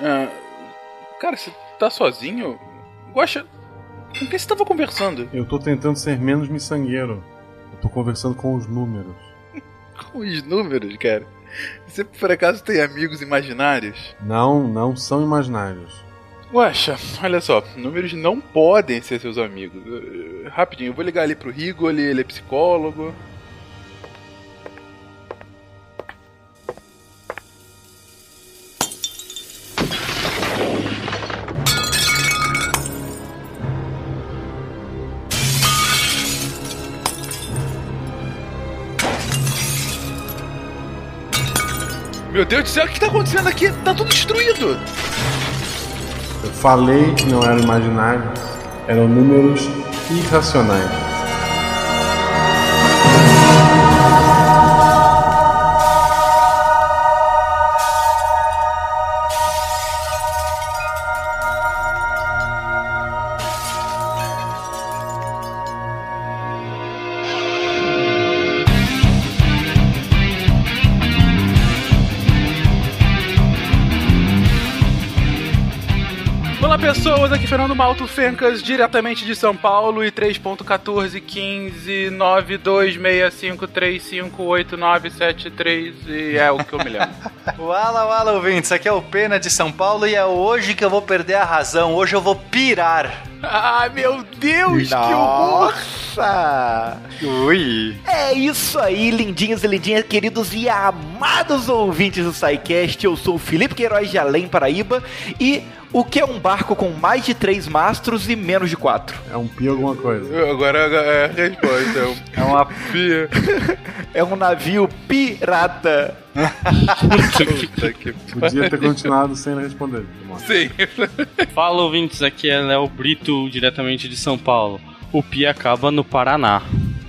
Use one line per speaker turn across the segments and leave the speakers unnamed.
Ah, cara, você tá sozinho? Guaxa, com quem você tava conversando?
Eu tô tentando ser menos miçangueiro. Eu tô conversando com os números.
com os números, cara? Você por acaso tem amigos imaginários?
Não, não são imaginários.
Guaxa, olha só, números não podem ser seus amigos. Rapidinho, eu vou ligar ali pro Rigoli, ele é psicólogo. Deus do céu, o que tá acontecendo aqui? Tá tudo destruído!
Eu falei que não eram imaginários, eram números irracionais.
Malto Fencas, diretamente de São Paulo e 3.14159265358973 e é o que eu me lembro.
Wala, wala, ouvintes, aqui é o Pena de São Paulo e é hoje que eu vou perder a razão, hoje eu vou pirar.
Ah, meu Deus, Nossa. que horror!
Ui!
É isso aí, lindinhos e lindinhas, queridos e amados ouvintes do SciCast. Eu sou o Felipe Queiroz de Além Paraíba e o que é um barco com mais de três mastros e menos de quatro?
É um pia alguma coisa.
Agora é a resposta. É, uma pia.
é um navio pirata.
Podia ter continuado sem responder.
Sim.
Fala ouvintes, aqui é Léo Brito, diretamente de São Paulo. O pia acaba no Paraná.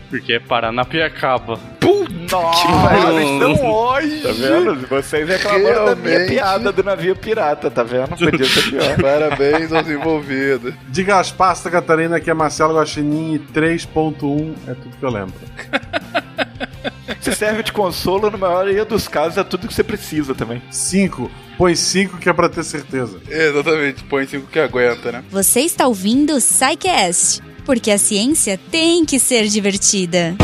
Porque é Paranapiacaba.
Puta Nossa, que estão hoje. Tá vendo? Vocês reclamaram Realmente. da minha piada do navio pirata, tá vendo? Podia ser pior.
Parabéns aos envolvidos.
Diga as pastas, Catarina, que é Marcelo Guaxinim e 3.1 é tudo que eu lembro.
Se serve de consolo, na maioria dos casos é tudo que você precisa também.
5. Põe 5 que é pra ter certeza.
Exatamente, põe 5 que aguenta, né?
Você está ouvindo o Psycast porque a ciência tem que ser divertida.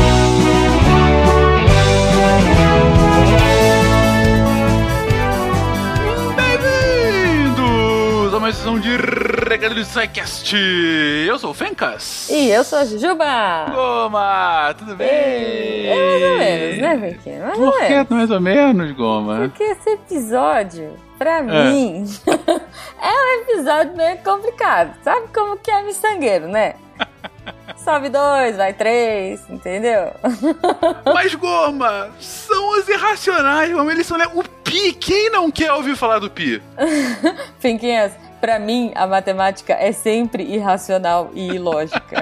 Bem-vindos a mais edição de Regra do SciCast. Eu sou o Fencas.
E eu sou a Jujuba.
Goma, tudo bem?
É mais ou menos, né, Fequinha? Mais
Por que mais ou menos, Goma?
Porque esse episódio Pra é. mim, é um episódio meio complicado. Sabe como que é miçangueiro, né? Sobe dois, vai três, entendeu?
Mas, Goma, são os irracionais, Goma. Eles são. O Pi, quem não quer ouvir falar do Pi?
Finquinhas, pra mim, a matemática é sempre irracional e ilógica.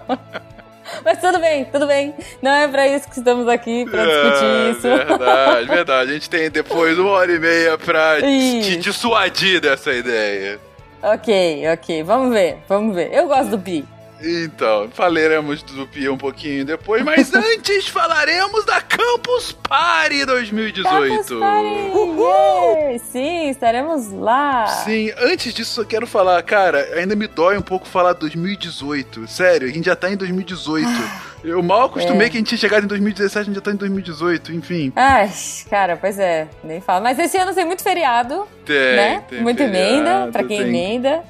Mas tudo bem, tudo bem. Não é pra isso que estamos aqui, pra discutir é, isso.
Verdade, verdade. A gente tem depois uma hora e meia pra te dissuadir dessa ideia.
Ok, ok. Vamos ver, vamos ver. Eu gosto do Pi.
Então, falaremos do Pia um pouquinho depois, mas antes falaremos da Campus Party 2018. Campus Party!
Uhul! Sim, estaremos lá.
Sim, antes disso eu quero falar, cara, ainda me dói um pouco falar 2018. Sério, a gente já tá em 2018. Eu mal acostumei é. que a gente tinha chegado em 2017, a gente já tá em 2018, enfim.
Ai, cara, pois é, nem fala. Mas esse ano tem muito feriado,
tem,
né?
Tem
Muita feriado, emenda, pra quem tem... emenda.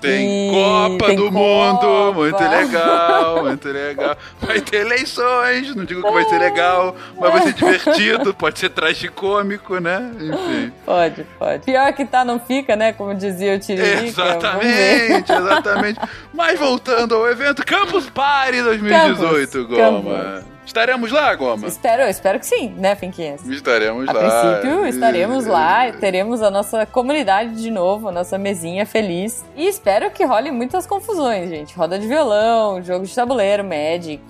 Tem Copa tem do Copa. Mundo, muito legal, muito legal. Vai ter eleições, não digo que vai ser legal, mas vai ser divertido, pode ser tragicômico, né? Enfim.
Pode, pode. Pior que tá, não fica, né? Como dizia o Tiririca.
Exatamente, exatamente. Mas voltando ao evento Campus Party 2018, Campus, Goma. Campus. Estaremos lá, Goma?
Espero, espero que sim, né, Finquinhas?
Estaremos
a
lá.
A princípio, estaremos lá, teremos a nossa comunidade de novo, a nossa mesinha feliz. E espero que role muitas confusões, gente. Roda de violão, jogo de tabuleiro, Magic,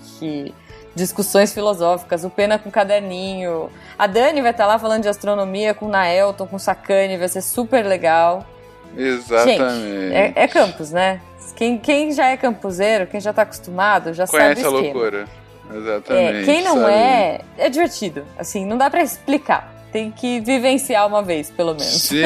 discussões filosóficas, o Pena com caderninho. A Dani vai estar lá falando de astronomia com o Naelton, com o Sakane, vai ser super legal.
Exatamente.
Gente, é, é campus, né? Quem, quem já é campuseiro, quem já tá acostumado, já
Conhece
sabe o
esquema.
a
loucura. Exatamente.
É, quem não sabe? é, é divertido. Assim, não dá para explicar. tem que vivenciar uma vez, pelo menos.
Sim,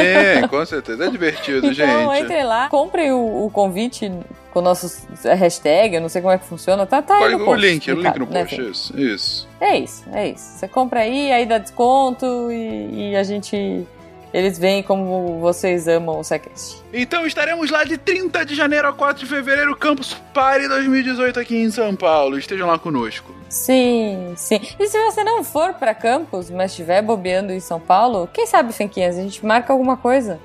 com certeza. É divertido,
Então
gente.
entrem lá, comprem o, o convite com nossos hashtag, eu não sei como é que funciona, tá, tá aí no
o
post,
link, o link no
né,
post,
Fê?
isso. Isso.
É isso, é isso. Você compra aí, aí dá desconto e, e a gente. Eles veem como vocês amam o SciCast.
Então estaremos lá de 30 de janeiro a 4 de fevereiro, Campus Party 2018 aqui em São Paulo. Estejam lá conosco.
Sim, sim. E se você não for pra campus, mas estiver bobeando em São Paulo, quem sabe, Fenquinhas, a gente marca alguma coisa.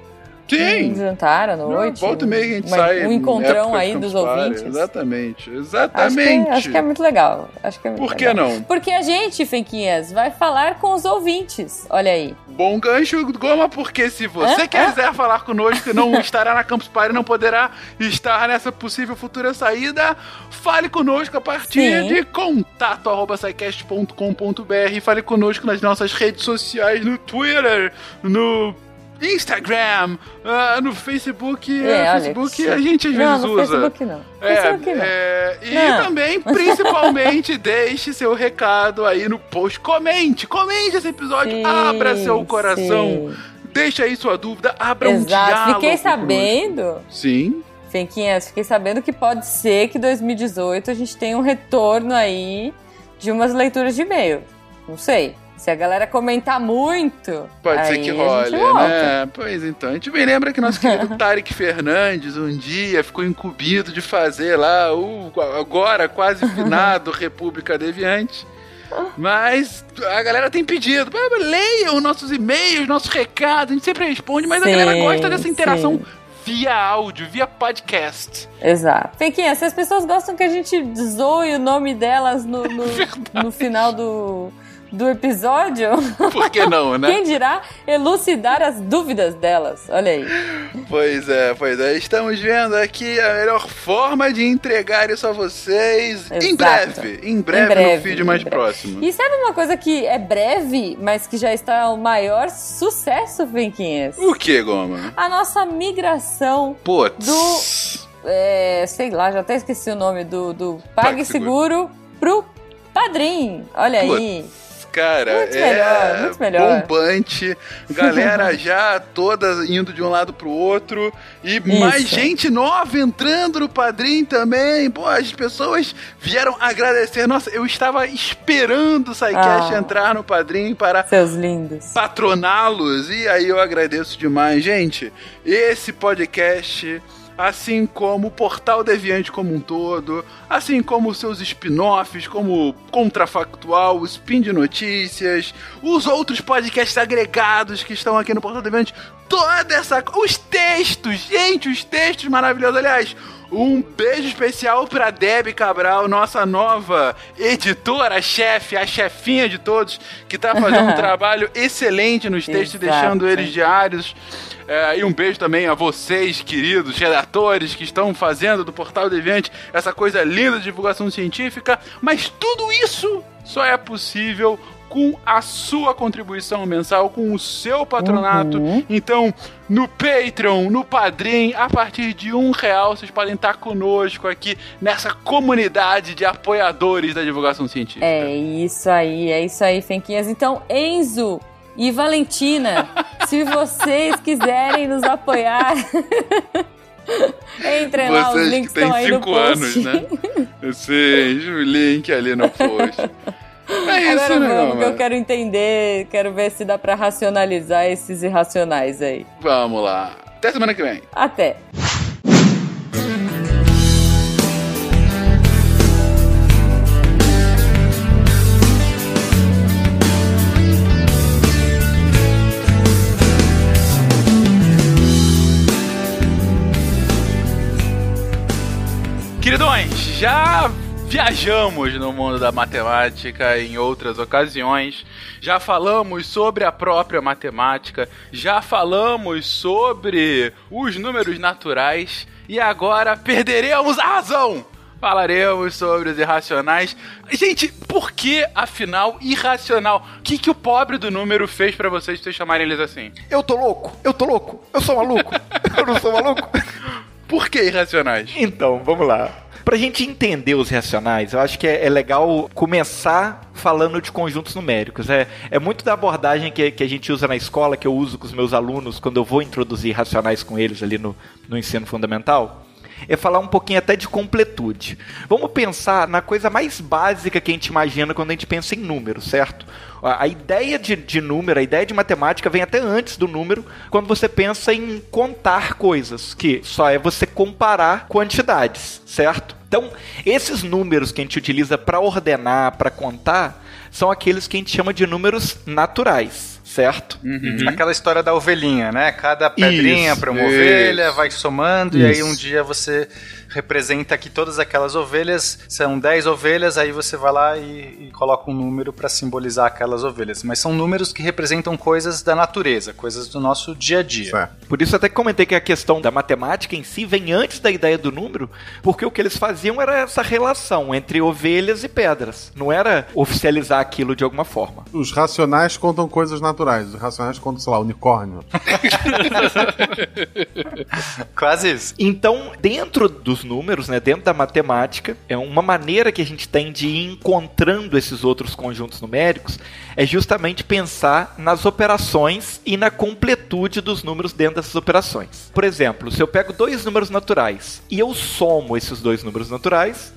Um
Sim!
jantar à noite.
Volta e meia a gente
uma-
sai.
Um encontrão aí dos ouvintes.
Exatamente,
Acho que,
exatamente.
acho que é muito legal. Acho que é muito
Por que
legal.
não?
Porque a gente, Fenquinhas, vai falar com os ouvintes. Olha aí.
Bom gancho, Goma, porque se você
Hã?
quiser falar conosco e não estará na Campus Party, não poderá estar nessa possível futura saída, fale conosco a partir
Sim.
de contato arroba sicast.com.br fale conosco nas nossas redes sociais, no Twitter, no Instagram, ah, no Facebook.
É, olha,
Facebook a gente às
não,
vezes
no
usa.
Facebook não.
É,
Facebook não.
é, e
Não.
também, principalmente, deixe seu recado aí no post. Comente, comente esse episódio,
Sim,
abra seu coração,
sim.
deixe aí sua dúvida, abra um
Exato.
diálogo.
Fiquei sabendo,
Sim.
Fenquinhas, fiquei sabendo que pode ser que 2018 a gente tenha um retorno aí de umas leituras de e-mail. Não sei. Se a galera comentar muito.
Pode ser que
a
role, né? Pois então. A gente bem lembra que nosso querido Tarek Fernandes um dia ficou incumbido de fazer lá o agora quase finado República Deviante. Mas a galera tem pedido. "Ah, Leiam nossos e-mails, nossos recados, a gente sempre responde, mas a
Sim,
galera gosta dessa interação
sim.
via áudio, via podcast.
Exato. Fenquinha, se as pessoas gostam que a gente zoe o nome delas no, no, no final do, do episódio,
Por que não, né?
quem dirá elucidar as dúvidas delas? Olha aí.
Pois é, pois é. Estamos vendo aqui a melhor forma de entregar isso a vocês em
Exato.
breve. Em breve,
Em breve,
no feed
em
mais
breve.
próximo.
E sabe uma coisa que é breve, mas que já está o maior sucesso, Fenquinhas?
O que, Goma?
A nossa migração
Putz.
é, sei lá, já até esqueci o nome do, do
PagSeguro.
PagSeguro pro Padrim. Olha aí.
Cara,
Muito
é
melhor, muito melhor.
bombante. Galera já toda indo de um lado pro outro. E mais gente nova entrando no Padrim também. Pô, as pessoas vieram agradecer. Nossa, eu estava esperando o SciCast
Ah.
entrar no Padrim para
Seus lindos.
patroná-los. E aí eu agradeço demais, gente. Esse podcast, assim como o Portal Deviante como um todo, assim como seus spin-offs, como Contrafactual, o Spin de Notícias, os outros podcasts agregados que estão aqui no Portal Deviante, toda essa. Os textos, gente, os textos maravilhosos. Aliás. Um beijo especial pra Debbie Cabral, nossa nova editora, chefe, a chefinha de todos, que tá fazendo um trabalho excelente nos textos,
Exato.
deixando eles diários. É, e um beijo também a vocês, queridos redatores, que estão fazendo do Portal Deviante essa coisa linda de divulgação científica. Mas tudo isso só é possível com a sua contribuição mensal, com o seu patronato. Então, no Patreon, no Padrim, a partir de um real, vocês podem estar conosco aqui nessa comunidade de apoiadores da divulgação científica.
É isso aí, é isso aí, Fenquinhas. Então, Enzo e Valentina, se vocês quiserem nos apoiar, entrem lá, os
Vocês que
links
têm
estão aí no
5
post.
anos, né? Sim, o link ali no post. É isso,
Agora
né,
vamos, que eu quero entender, quero ver se dá pra racionalizar esses irracionais aí.
Vamos lá. Até semana que vem.
Até.
Queridões, já viajamos no mundo da matemática em outras ocasiões, já falamos sobre a própria matemática, já falamos sobre os números naturais e agora perderemos a razão! Falaremos sobre os irracionais. Gente, por que, afinal, irracional? O que, que o pobre do número fez pra vocês, vocês chamarem eles assim?
Eu tô louco, eu tô louco, eu sou maluco, eu não sou maluco.
Por que irracionais?
Então, vamos lá. Pra gente entender os racionais, eu acho que é, é legal começar falando de conjuntos numéricos. É, é muito da abordagem que, que a gente usa na escola, que eu uso com os meus alunos quando eu vou introduzir racionais com eles ali no, no ensino fundamental é falar um pouquinho até de completude. Vamos pensar na coisa mais básica que a gente imagina quando a gente pensa em número, certo? A ideia de, de número, a ideia de matemática vem até antes do número, quando você pensa em contar coisas, que só é você comparar quantidades, certo? Então, esses números que a gente utiliza para ordenar, para contar, são aqueles que a gente chama de números naturais certo?
Uhum. Aquela história da ovelhinha, né? Cada pedrinha para uma ovelha vai somando isso. e aí um dia você representa que todas aquelas ovelhas são 10 ovelhas, aí você vai lá e, e coloca um número para simbolizar aquelas ovelhas. Mas são números que representam coisas da natureza, coisas do nosso dia a dia.
Certo. Por isso até comentei que a questão da matemática em si vem antes da ideia do número, porque o que eles faziam era essa relação entre ovelhas e pedras. Não era oficializar aquilo de alguma forma.
Os racionais contam coisas naturais, os racionais contam, sei lá, unicórnio.
Quase isso.
Então, dentro dos números, né, dentro da matemática, é uma maneira que a gente tem de ir encontrando esses outros conjuntos numéricos é justamente pensar nas operações e na completude dos números dentro dessas operações. Por exemplo, se eu pego dois números naturais e eu somo esses dois números naturais,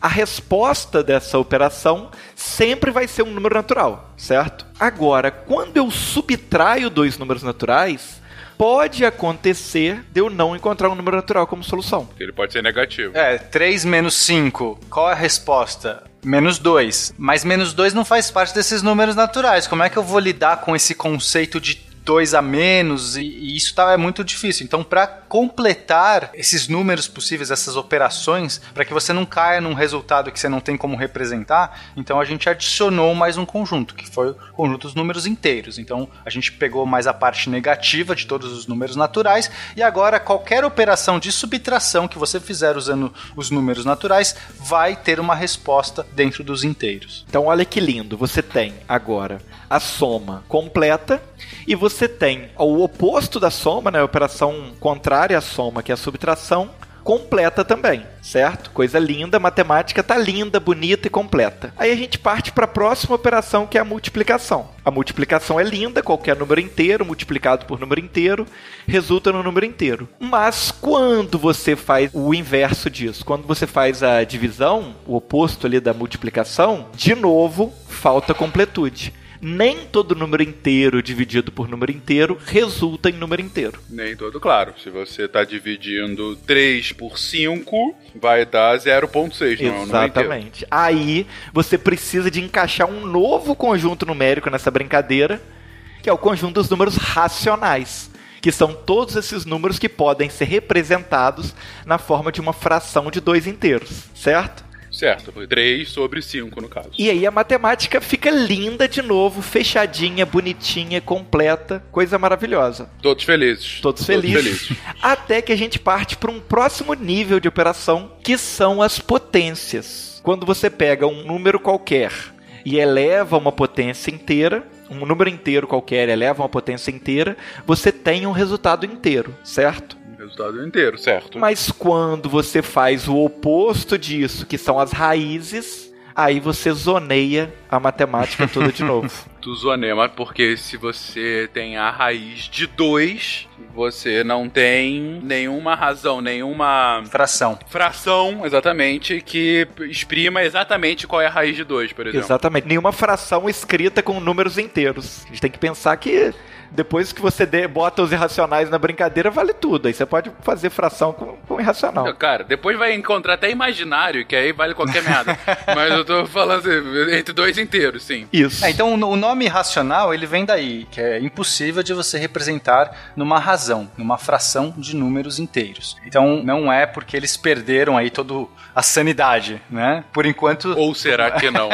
a resposta dessa operação sempre vai ser um número natural, certo? Agora, quando eu subtraio dois números naturais, pode acontecer de eu não encontrar um número natural como solução.
Ele pode ser negativo.
É, 3 menos 5. Qual é a resposta? Menos 2. Mas menos 2 não faz parte desses números naturais. Como é que eu vou lidar com esse conceito de dois a menos, e, e isso tá, é muito difícil. Então, para completar esses números possíveis, essas operações, para que você não caia num resultado que você não tem como representar, então a gente adicionou mais um conjunto, que foi o conjunto dos números inteiros. Então, a gente pegou mais a parte negativa de todos os números naturais, e agora qualquer operação de subtração que você fizer usando os números naturais vai ter uma resposta dentro dos inteiros.
Então, olha que lindo, você tem agora a soma completa e você tem o oposto da soma, né, a operação contrária à soma, que é a subtração, completa também, certo? Coisa linda, matemática tá linda, bonita e completa. Aí a gente parte para a próxima operação que é a multiplicação. A multiplicação é linda, qualquer número inteiro multiplicado por número inteiro resulta no número inteiro. Mas quando você faz o inverso disso, quando você faz a divisão, o oposto ali da multiplicação, de novo falta completude nem todo número inteiro dividido por número inteiro resulta em número inteiro.
Nem todo, claro. Se você está dividindo 3 por 5, vai dar 0.6, não
Exatamente. Aí você precisa de encaixar um novo conjunto numérico nessa brincadeira, que é o conjunto dos números racionais que são todos esses números que podem ser representados na forma de uma fração de dois inteiros, certo?
Certo, 3 sobre 5 no caso.
E aí a matemática fica linda de novo, fechadinha, bonitinha, completa, coisa maravilhosa.
Todos felizes.
Todos, Todos felizes. felizes. Até que a gente parte para um próximo nível de operação, que são as potências. Quando você pega um número qualquer e eleva uma potência inteira, um número inteiro qualquer eleva uma potência inteira, você tem um resultado inteiro, certo?
Resultado inteiro, certo?
Mas quando você faz o oposto disso, que são as raízes, aí você zoneia a matemática toda de novo.
tu zoneia, mas porque se você tem a raiz de 2, você não tem nenhuma razão, nenhuma
fração.
Fração, exatamente, que exprima exatamente qual é a raiz de 2, por exemplo.
Exatamente. Nenhuma fração escrita com números inteiros. A gente tem que pensar que depois que você dê, bota os irracionais na brincadeira, vale tudo. Aí você pode fazer fração com, com irracional.
Cara, depois vai encontrar até imaginário, que aí vale qualquer merda. Mas eu tô falando assim, entre dois inteiros, sim.
Isso. É, então o nome irracional, ele vem daí, que é impossível de você representar numa razão, numa fração de números inteiros. Então não é porque eles perderam aí toda a sanidade, né? Por enquanto...
Ou será que não?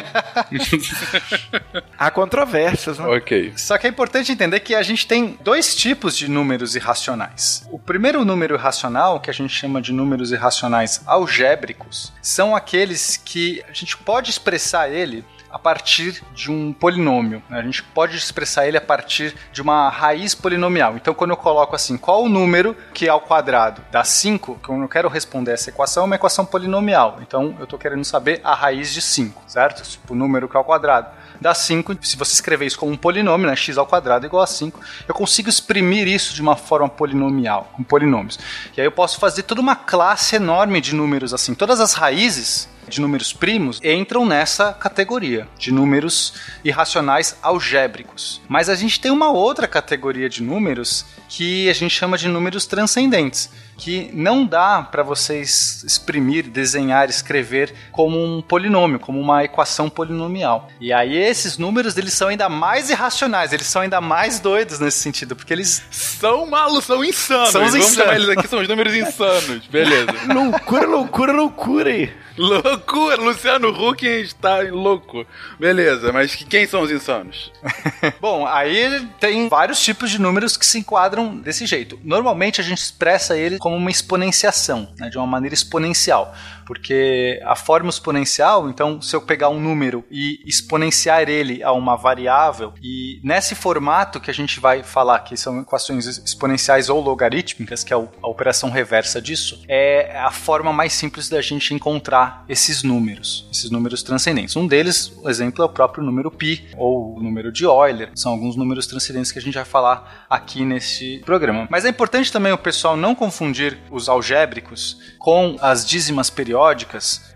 Há controvérsias, né?
Ok.
Só que é importante entender que a gente tem dois tipos de números irracionais. O primeiro número irracional, que a gente chama de números irracionais algébricos, são aqueles que a gente pode expressar ele a partir de um polinômio. né? A gente pode expressar ele a partir de uma raiz polinomial. Então, quando eu coloco assim, qual o número que ao quadrado dá 5, quando eu quero responder essa equação, é uma equação polinomial. Então, eu estou querendo saber a raiz de 5, certo? Tipo, o número que é ao quadrado dá 5. Se você escrever isso como um polinômio, né, x ao quadrado é igual a 5, eu consigo exprimir isso de uma forma polinomial, com polinômios. E aí eu posso fazer toda uma classe enorme de números assim. Todas as raízes de números primos entram nessa categoria de números irracionais algébricos. Mas a gente tem uma outra categoria de números que a gente chama de números transcendentes, que não dá para vocês exprimir, desenhar, escrever como um polinômio, como uma equação polinomial. E aí esses números eles são ainda mais irracionais, eles são ainda mais doidos nesse sentido, porque eles
São malos, são insanos.
São os
Vamos
insanos.
chamar eles aqui, são os números insanos. Beleza.
loucura, loucura, loucura aí.
Loucura, Luciano Huck está louco. Beleza, mas que- quem são os insanos?
Bom, aí tem vários tipos de números que se enquadram desse jeito. Normalmente a gente expressa ele como uma exponenciação, né, de uma maneira exponencial. Porque a forma exponencial, então, se eu pegar um número e exponenciar ele a uma variável, e nesse formato que a gente vai falar que são equações exponenciais ou logarítmicas, que é a operação reversa disso, é a forma mais simples da gente encontrar esses números, esses números transcendentes. Um deles, o exemplo, é o próprio número π, ou o número de Euler. São alguns números transcendentes que a gente vai falar aqui nesse programa. Mas é importante também o pessoal não confundir os algébricos com as dízimas periódicas.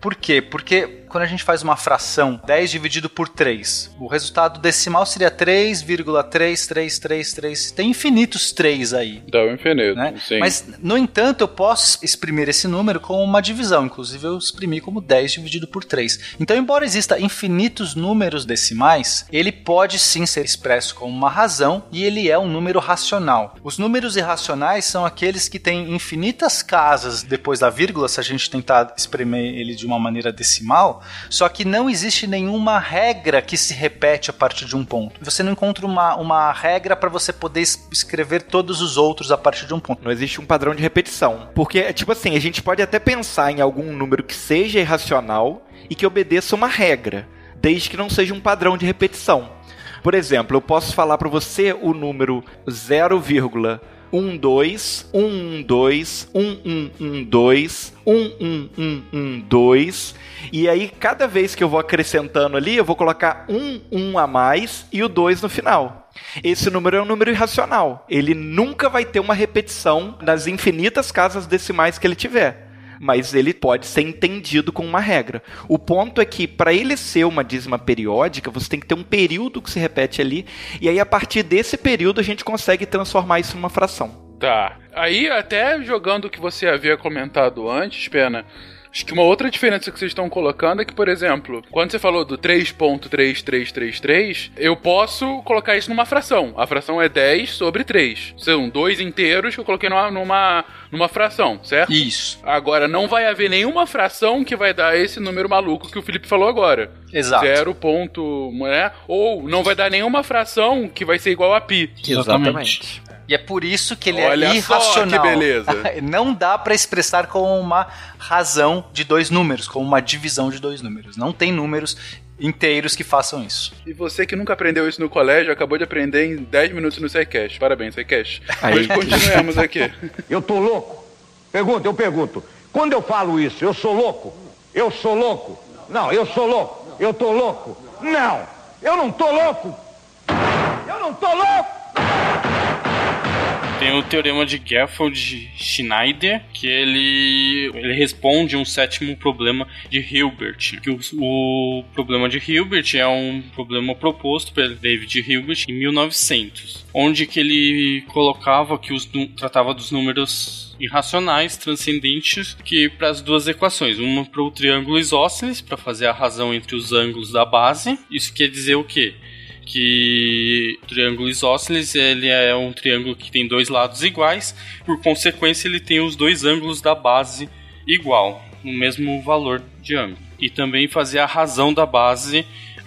Por quê? Porque quando a gente faz uma fração 10 dividido por 3, o resultado decimal seria 3,3333. Tem infinitos 3 aí.
Dá o infinito,
Né?
sim.
Mas, no entanto, eu posso exprimir esse número como uma divisão. Inclusive, eu exprimi como 10 dividido por 3. Então, embora exista infinitos números decimais, ele pode sim ser expresso como uma razão e ele é um número racional. Os números irracionais são aqueles que têm infinitas casas depois da vírgula, se a gente tentar exprimir ele de uma maneira decimal, só que não existe nenhuma regra que se repete a partir de um ponto. Você não encontra uma, uma regra para você poder es- escrever todos os outros a partir de um ponto.
Não existe um padrão de repetição. Porque, tipo assim, a gente pode até pensar em algum número que seja irracional e que obedeça uma regra, desde que não seja um padrão de repetição. Por exemplo, eu posso falar para você o número 0,12, 112, 1112, 11112, e aí cada vez que eu vou acrescentando ali, eu vou colocar um 1 a mais e o 2 no final. Esse número é um número irracional. Ele nunca vai ter uma repetição nas infinitas casas decimais que ele tiver. Mas ele pode ser entendido com uma regra. O ponto é que, para ele ser uma dízima periódica, você tem que ter um período que se repete ali. E aí, a partir desse período, a gente consegue transformar isso numa fração.
Tá. Aí, até jogando o que você havia comentado antes, Pena, acho que uma outra diferença que vocês estão colocando é que, por exemplo, quando você falou do 3.3333, eu posso colocar isso numa fração. A fração é 10 sobre 3. São dois inteiros que eu coloquei numa, numa, numa fração, certo?
Isso.
Agora, não vai haver nenhuma fração que vai dar esse número maluco que o Felipe falou agora.
Exato.
Zero ponto, né? Ou não vai dar nenhuma fração que vai ser igual a pi.
Exatamente.
E é por isso que ele
Olha
é
só
irracional.
que beleza.
Não dá para expressar como uma razão de dois números, como uma divisão de dois números. Não tem números inteiros que façam isso.
E você que nunca aprendeu isso no colégio, acabou de aprender em 10 minutos no SciCast. Parabéns, SciCast. Hoje continuemos aqui.
Eu tô louco? Pergunta, eu pergunto. Quando eu falo isso, eu sou louco? Eu sou louco? Não, eu sou louco. Eu tô louco? Não, eu não tô louco. Eu não tô louco.
Tem o teorema de Geffold-Schneider, que ele, ele responde um sétimo problema de Hilbert. Que o, o problema de Hilbert é um problema proposto pelo David Hilbert em 1900, onde que ele colocava que os tratava dos números irracionais transcendentes que para as duas equações, uma para o triângulo isósceles para fazer a razão entre os ângulos da base. Isso quer dizer o quê? Que o triângulo isósceles ele é um triângulo que tem dois lados iguais, por consequência ele tem os dois ângulos da base igual, no mesmo valor de ângulo. E também fazer a razão da base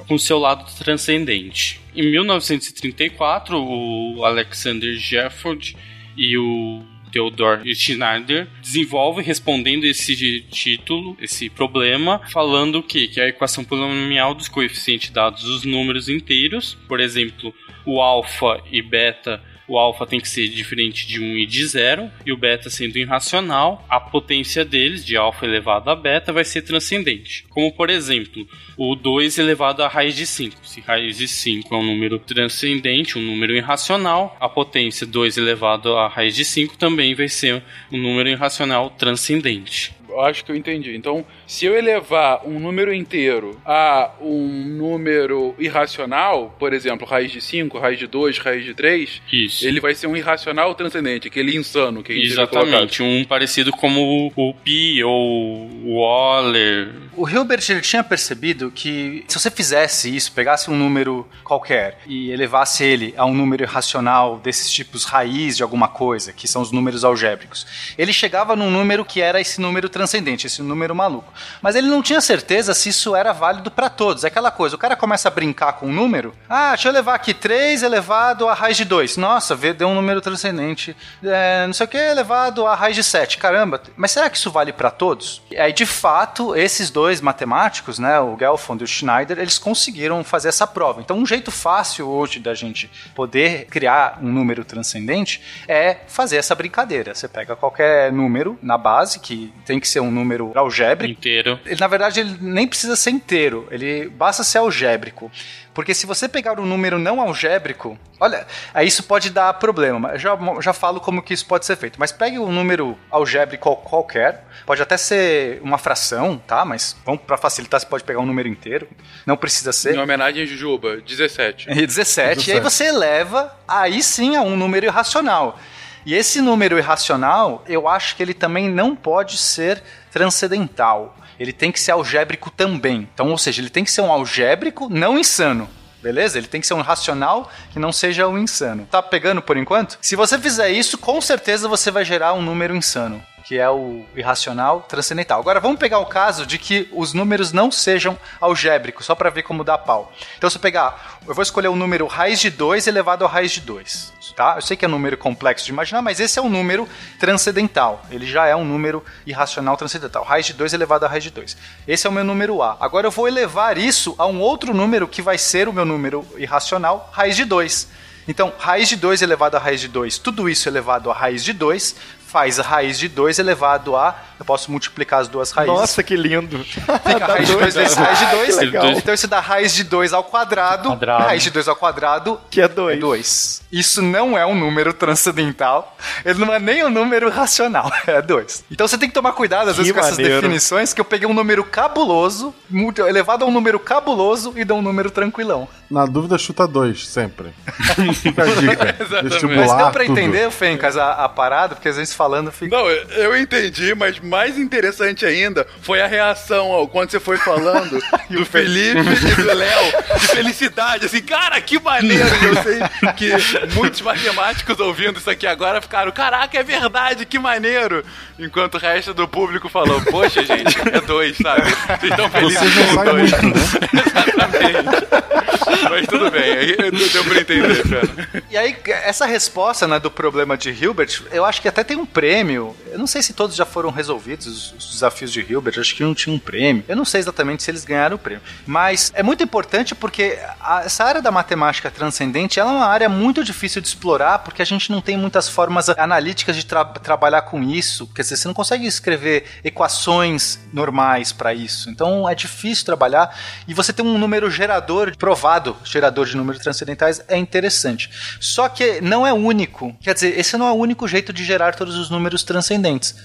com seu lado transcendente. Em 1934, o Alexander Jeffords e o Theodor Schneider, desenvolve respondendo esse título, esse problema, falando que, que a equação polinomial dos coeficientes dados dos números inteiros, por exemplo, o alfa e beta o alfa tem que ser diferente de 1 e de 0, e o beta sendo irracional, a potência deles, de alfa elevado a beta, vai ser transcendente. Como, por exemplo, o 2 elevado à raiz de 5. Se raiz de 5 é um número transcendente, um número irracional, a potência 2 elevado à raiz de 5 também vai ser um número irracional transcendente.
Eu acho que eu entendi. Então, se eu elevar um número inteiro a um número irracional, por exemplo, raiz de 5, raiz de 2, raiz de 3,
Isso.
ele vai ser um irracional transcendente, aquele insano que a gente.
Exatamente, um parecido como o Pi ou o Euler.
O Hilbert ele tinha percebido que se você fizesse isso, pegasse um número qualquer e elevasse ele a um número irracional desses tipos raiz de alguma coisa, que são os números algébricos, ele chegava num número que era esse número transcendente, esse número maluco. Mas ele não tinha certeza se isso era válido para todos. É aquela coisa, o cara começa a brincar com um número. Ah, deixa eu levar aqui 3 elevado a raiz de 2. Nossa, deu um número transcendente. É, não sei o que, elevado a raiz de 7. Caramba, mas será que isso vale para todos? E aí, de fato, esses dois matemáticos, né, o Gelfond e o Schneider, eles conseguiram fazer essa prova. Então, um jeito fácil hoje da gente poder criar um número transcendente é fazer essa brincadeira. Você pega qualquer número na base, que tem que ser um número algébrico,
inteiro.
ele, na verdade, ele nem precisa ser inteiro, ele basta ser algébrico. Porque se você pegar um número não algébrico, olha, aí isso pode dar problema. Eu já, já falo como que isso pode ser feito. Mas pegue um número algébrico qualquer, pode até ser uma fração, tá? Mas vamos para facilitar, você pode pegar um número inteiro. Não precisa ser.
Em homenagem a Jujuba, 17.
E 17, e aí você eleva, aí sim a um número irracional. E esse número irracional, eu acho que ele também não pode ser transcendental. Ele tem que ser algébrico também. Então, ou seja, ele tem que ser um algébrico não insano. Beleza? Ele tem que ser um racional que não seja um insano. Tá pegando por enquanto? Se você fizer isso, com certeza você vai gerar um número insano que é o irracional transcendental. Agora vamos pegar o caso de que os números não sejam algébricos, só para ver como dá pau. Então se eu pegar, eu vou escolher o número raiz de 2 elevado a raiz de 2, tá? Eu sei que é um número complexo de imaginar, mas esse é um número transcendental. Ele já é um número irracional transcendental. Raiz de 2 elevado a raiz de 2. Esse é o meu número A. Agora eu vou elevar isso a um outro número que vai ser o meu número irracional, raiz de 2. Então, raiz de 2 elevado a raiz de 2, tudo isso elevado a raiz de 2, faz a raiz de 2 elevado a. Eu posso multiplicar as duas raízes.
Nossa, que lindo.
Fica a raiz de 2 vezes raiz de 2.
Legal.
Então isso dá raiz de 2 ao quadrado.
Quadrado.
Raiz de 2 ao quadrado
Que é 2.
é 2. Isso não é um número transcendental. Ele não é nem um número racional. É 2. Então você tem que tomar cuidado, às
Que
vezes, com essas
maneiro.
definições, que eu peguei um número cabuloso, elevado a um número cabuloso e dou um número tranquilão.
Na dúvida, chuta dois, sempre. Fica a dica. Vestibular,
Mas deu pra
tudo.
entender, Fencas, a, a parada? Porque às vezes falando fica.
Não, eu- entendi, mas mais interessante ainda foi a reação ó, quando você foi falando do Felipe e do Léo de felicidade, assim, cara, que maneiro! E eu sei que muitos matemáticos ouvindo isso aqui agora ficaram, caraca, é verdade, que maneiro! Enquanto o resto do público falou, poxa, gente, é dois, sabe? Vocês estão felizes com dois.
muito, né?
Exatamente. Mas tudo bem, deu pra entender, cara.
E aí, essa resposta né, do problema de Hilbert, eu acho que até tem um prêmio. Eu não sei se todos já foram resolvidos, os, os desafios de Hilbert, acho que não tinha um prêmio. Eu não sei exatamente se eles ganharam o prêmio. Mas é muito importante porque a- essa área da matemática transcendente é uma área muito difícil de explorar, porque a gente não tem muitas formas analíticas de tra- trabalhar com isso. Quer dizer, você não consegue escrever equações normais para isso. Então é difícil trabalhar. E você ter um número gerador, provado gerador de números transcendentais, é interessante. Só que não é único. Quer dizer, esse não é o único jeito de gerar todos os números transcendentes.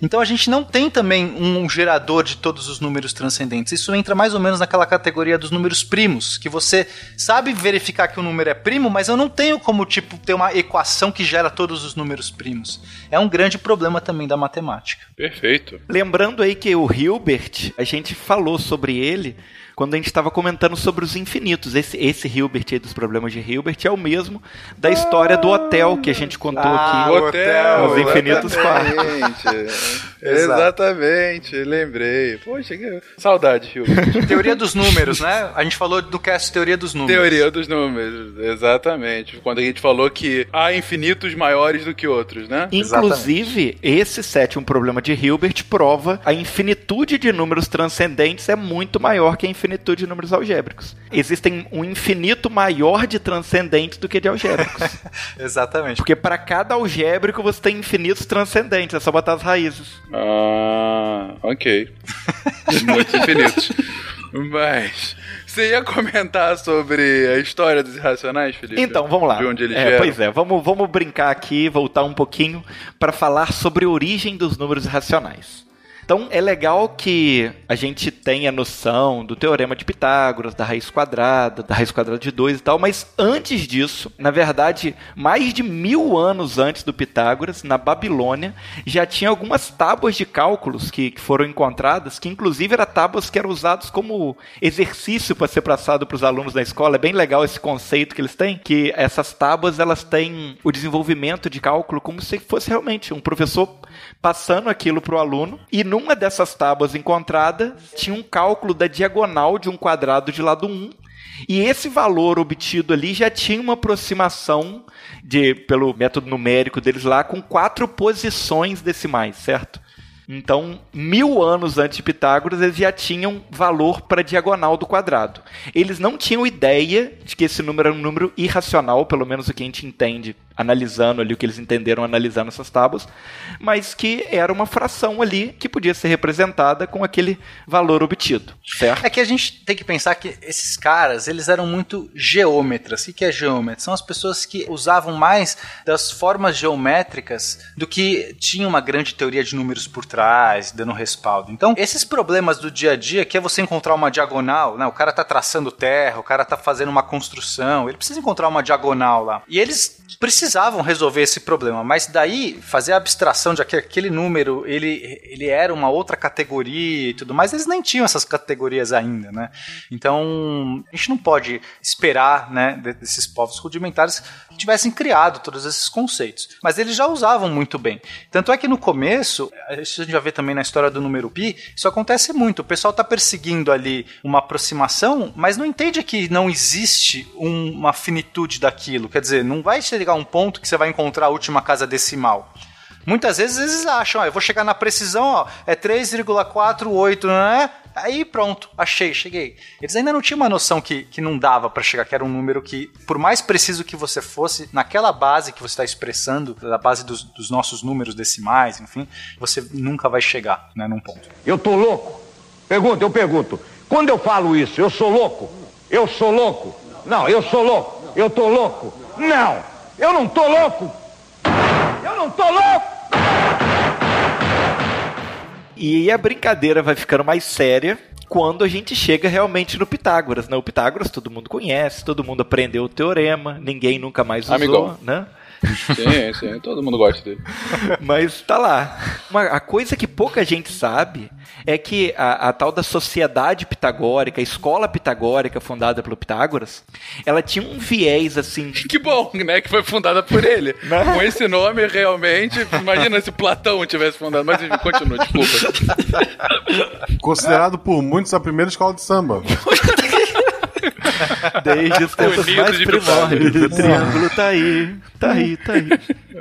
Então a gente não tem também um gerador de todos os números transcendentes. Isso entra mais ou menos naquela categoria dos números primos, que você sabe verificar que o número é primo, mas eu não tenho como tipo ter uma equação que gera todos os números primos. É um grande problema também da matemática.
Perfeito.
Lembrando aí que o Hilbert, a gente falou sobre ele quando a gente estava comentando sobre os infinitos. Esse, esse Hilbert aí dos problemas de Hilbert é o mesmo da história do hotel que a gente contou
Ah,
aqui.
o hotel,
Os infinitos
exatamente. exatamente, lembrei. Poxa, que saudade, Hilbert.
Teoria dos números, né? A gente falou do cast Teoria dos Números.
Teoria dos números, exatamente. Quando a gente falou que há infinitos maiores do que outros, né?
Inclusive, esse sétimo problema de Hilbert prova a infinitude de números transcendentes é muito maior que a infinitude de números algébricos. Existem um infinito maior de transcendentes do que de algébricos.
Exatamente.
Porque para cada algébrico você tem infinitos transcendentes, é só botar as raízes.
Ah, ok. Muitos infinitos. Mas. Você ia comentar sobre a história dos irracionais, Felipe?
Então, vamos lá.
De onde eles
É,
vieram?
Pois é, vamos, vamos brincar aqui, voltar um pouquinho para falar sobre a origem dos números irracionais. Então é legal que a gente tenha noção do teorema de Pitágoras, da raiz quadrada, da raiz quadrada de 2 e tal, mas antes disso, na verdade, mais de mil anos antes do Pitágoras, na Babilônia, já tinha algumas tábuas de cálculos que, que foram encontradas, que inclusive eram tábuas que eram usadas como exercício para ser passado para os alunos da escola. É bem legal esse conceito que eles têm, que essas tábuas elas têm o desenvolvimento de cálculo como se fosse realmente um professor passando aquilo para o aluno e numa dessas tábuas encontradas tinha um cálculo da diagonal de um quadrado de lado 1 e esse valor obtido ali já tinha uma aproximação de pelo método numérico deles lá com quatro posições decimais, certo? Então, mil anos antes de Pitágoras, eles já tinham valor para a diagonal do quadrado. Eles não tinham ideia de que esse número era um número irracional, pelo menos o que a gente entende analisando ali o que eles entenderam analisando essas tábuas, mas que era uma fração ali que podia ser representada com aquele valor obtido, certo?
É que a gente tem que pensar que esses caras, eles eram muito geômetras. O que é geômetra? São as pessoas que usavam mais das formas geométricas do que tinha uma grande teoria de números por trás, dando respaldo. Então, esses problemas do dia a dia, que é você encontrar uma diagonal, né? O cara tá traçando terra, o cara tá fazendo uma construção, ele precisa encontrar uma diagonal lá. E eles precisavam resolver esse problema, mas daí fazer a abstração de que aquele número ele, ele era uma outra categoria e tudo mais, eles nem tinham essas categorias ainda, né? Então a gente não pode esperar, né, desses povos rudimentares que tivessem criado todos esses conceitos, mas eles já usavam muito bem. Tanto é que no começo, a gente já vê também na história do número pi, isso acontece muito. O pessoal está perseguindo ali uma aproximação, mas não entende que não existe um- uma finitude daquilo. Quer dizer, não vai chegar um ponto que você vai encontrar a última casa decimal. Muitas vezes eles acham, ó, eu vou chegar na precisão, ó, é 3,48, né? Aí pronto, achei, cheguei. Eles ainda não tinham uma noção que, que não dava pra chegar, que era um número que, por mais preciso que você fosse, naquela base que você está expressando, da base dos, dos nossos números decimais, enfim, você nunca vai chegar, né, num ponto.
Eu tô louco? Pergunta, eu pergunto. Quando eu falo isso, eu sou louco? Eu sou louco? Não, eu sou louco. Eu tô louco? Não, eu não tô louco. Eu não tô louco.
E aí a brincadeira vai ficando mais séria quando a gente chega realmente no Pitágoras, né? O Pitágoras todo mundo conhece, todo mundo aprendeu o teorema, ninguém nunca mais usou,
Amigão.
né?
Sim, sim, todo mundo gosta dele.
Mas tá lá. Uma, a coisa que pouca gente sabe é que a, a tal da sociedade pitagórica, a escola pitagórica fundada pelo Pitágoras, ela tinha um viés assim.
Que bom, né? Que foi fundada por ele.
Né?
Com esse nome, realmente. Imagina se Platão tivesse fundado. Mas continua, desculpa.
Considerado por muitos a primeira escola de samba.
Desde os tempos
Unidos
mais primórdios. O triângulo tá aí, tá aí, tá aí.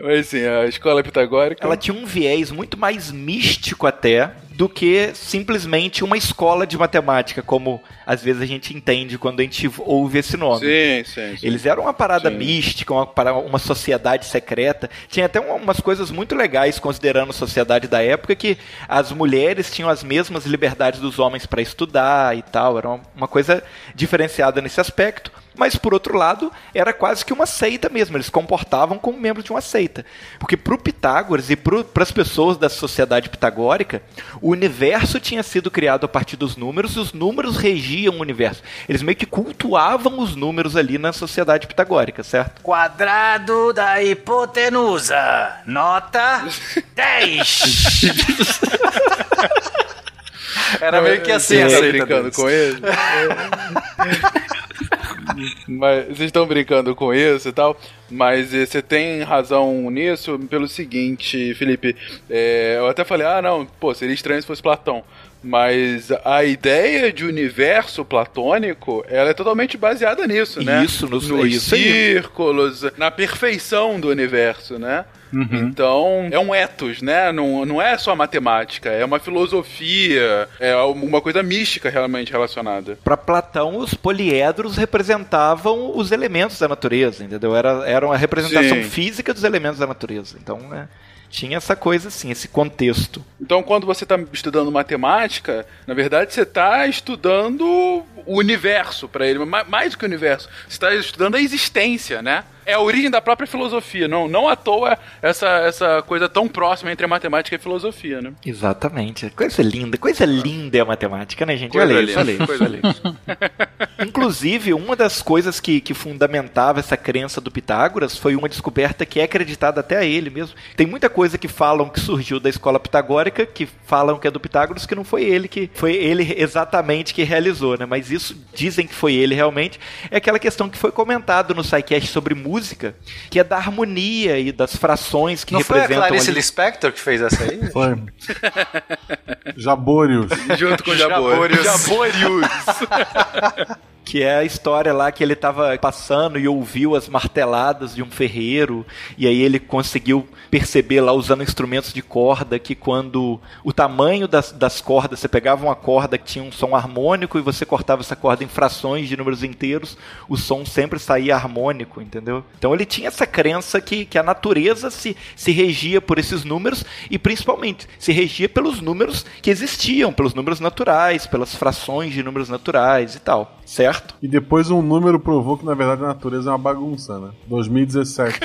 Mas sim, a escola pitagórica.
Ela tinha um viés muito mais místico até do que simplesmente uma escola de matemática, como às vezes a gente entende quando a gente ouve esse nome.
Sim, sim, sim.
Eles eram uma parada mística, uma, uma sociedade secreta. Tinha até um- umas coisas muito legais, considerando a sociedade da época, que as mulheres tinham as mesmas liberdades dos homens para estudar e tal. Era uma coisa diferenciada nesse aspecto. Mas, por outro lado, era quase que uma seita mesmo. Eles se comportavam como membros de uma seita. Porque para o Pitágoras e para as pessoas da sociedade pitagórica, o universo tinha sido criado a partir dos números e os números regiam o universo. Eles meio que cultuavam os números ali na sociedade pitagórica, certo?
Quadrado da hipotenusa. Nota 10. Era meio que assim,
Vocês estão
aceita
brincando com ele? mas vocês estão brincando com isso e tal, mas eh, você tem razão nisso pelo seguinte, Felipe. é, eu até falei, ah, não, pô, seria estranho se fosse Platão. Mas a ideia de universo platônico, ela é totalmente baseada nisso, né?
Isso, nos-
nos
é isso aí.
círculos, na perfeição do universo, né? Então, é um ethos, né? Não, não é só matemática, é uma filosofia, é uma coisa mística realmente relacionada.
Para Platão, os poliedros representavam os elementos da natureza, entendeu? Era, era uma representação
Sim.
física dos elementos da natureza. Então, né, tinha essa coisa assim, esse contexto.
Então, quando você está estudando matemática, na verdade você está estudando o universo para ele, ma- mais do que o universo, você está estudando a existência, né? É a origem da própria filosofia, não, não à toa essa, essa coisa tão próxima entre a matemática e a filosofia, né?
Exatamente. Coisa linda, coisa linda é a matemática, né, gente?
Coisa
olha isso,
linda,
olha isso,
coisa
olha isso. Inclusive, uma das coisas que, que fundamentava essa crença do Pitágoras foi uma descoberta que é acreditada até a ele mesmo. Tem muita coisa que falam que surgiu da escola pitagórica, que falam que é do Pitágoras, que não foi ele que foi ele exatamente que realizou, né? Mas isso dizem que foi ele realmente. É aquela questão que foi comentado no SciCast sobre música, que é da harmonia e das frações que
Não foi a
representam
Clarice
ali.
Lispector que fez essa aí?
Foi. Jaborius.
Junto com o Jabor.
Jaborius.
Que é a história lá que ele tava passando e ouviu as marteladas de um ferreiro, e aí ele conseguiu perceber lá, usando instrumentos de corda, que quando o tamanho das, das cordas, você pegava uma corda que tinha um som harmônico e você cortava essa corda em frações de números inteiros, o som sempre saía harmônico, entendeu? Então ele tinha essa crença que, que a natureza se, se regia por esses números e principalmente se regia pelos números que existiam, pelos números naturais, pelas frações de números naturais e tal, certo?
E depois um número provou que na verdade a natureza é uma bagunça, né? 2017.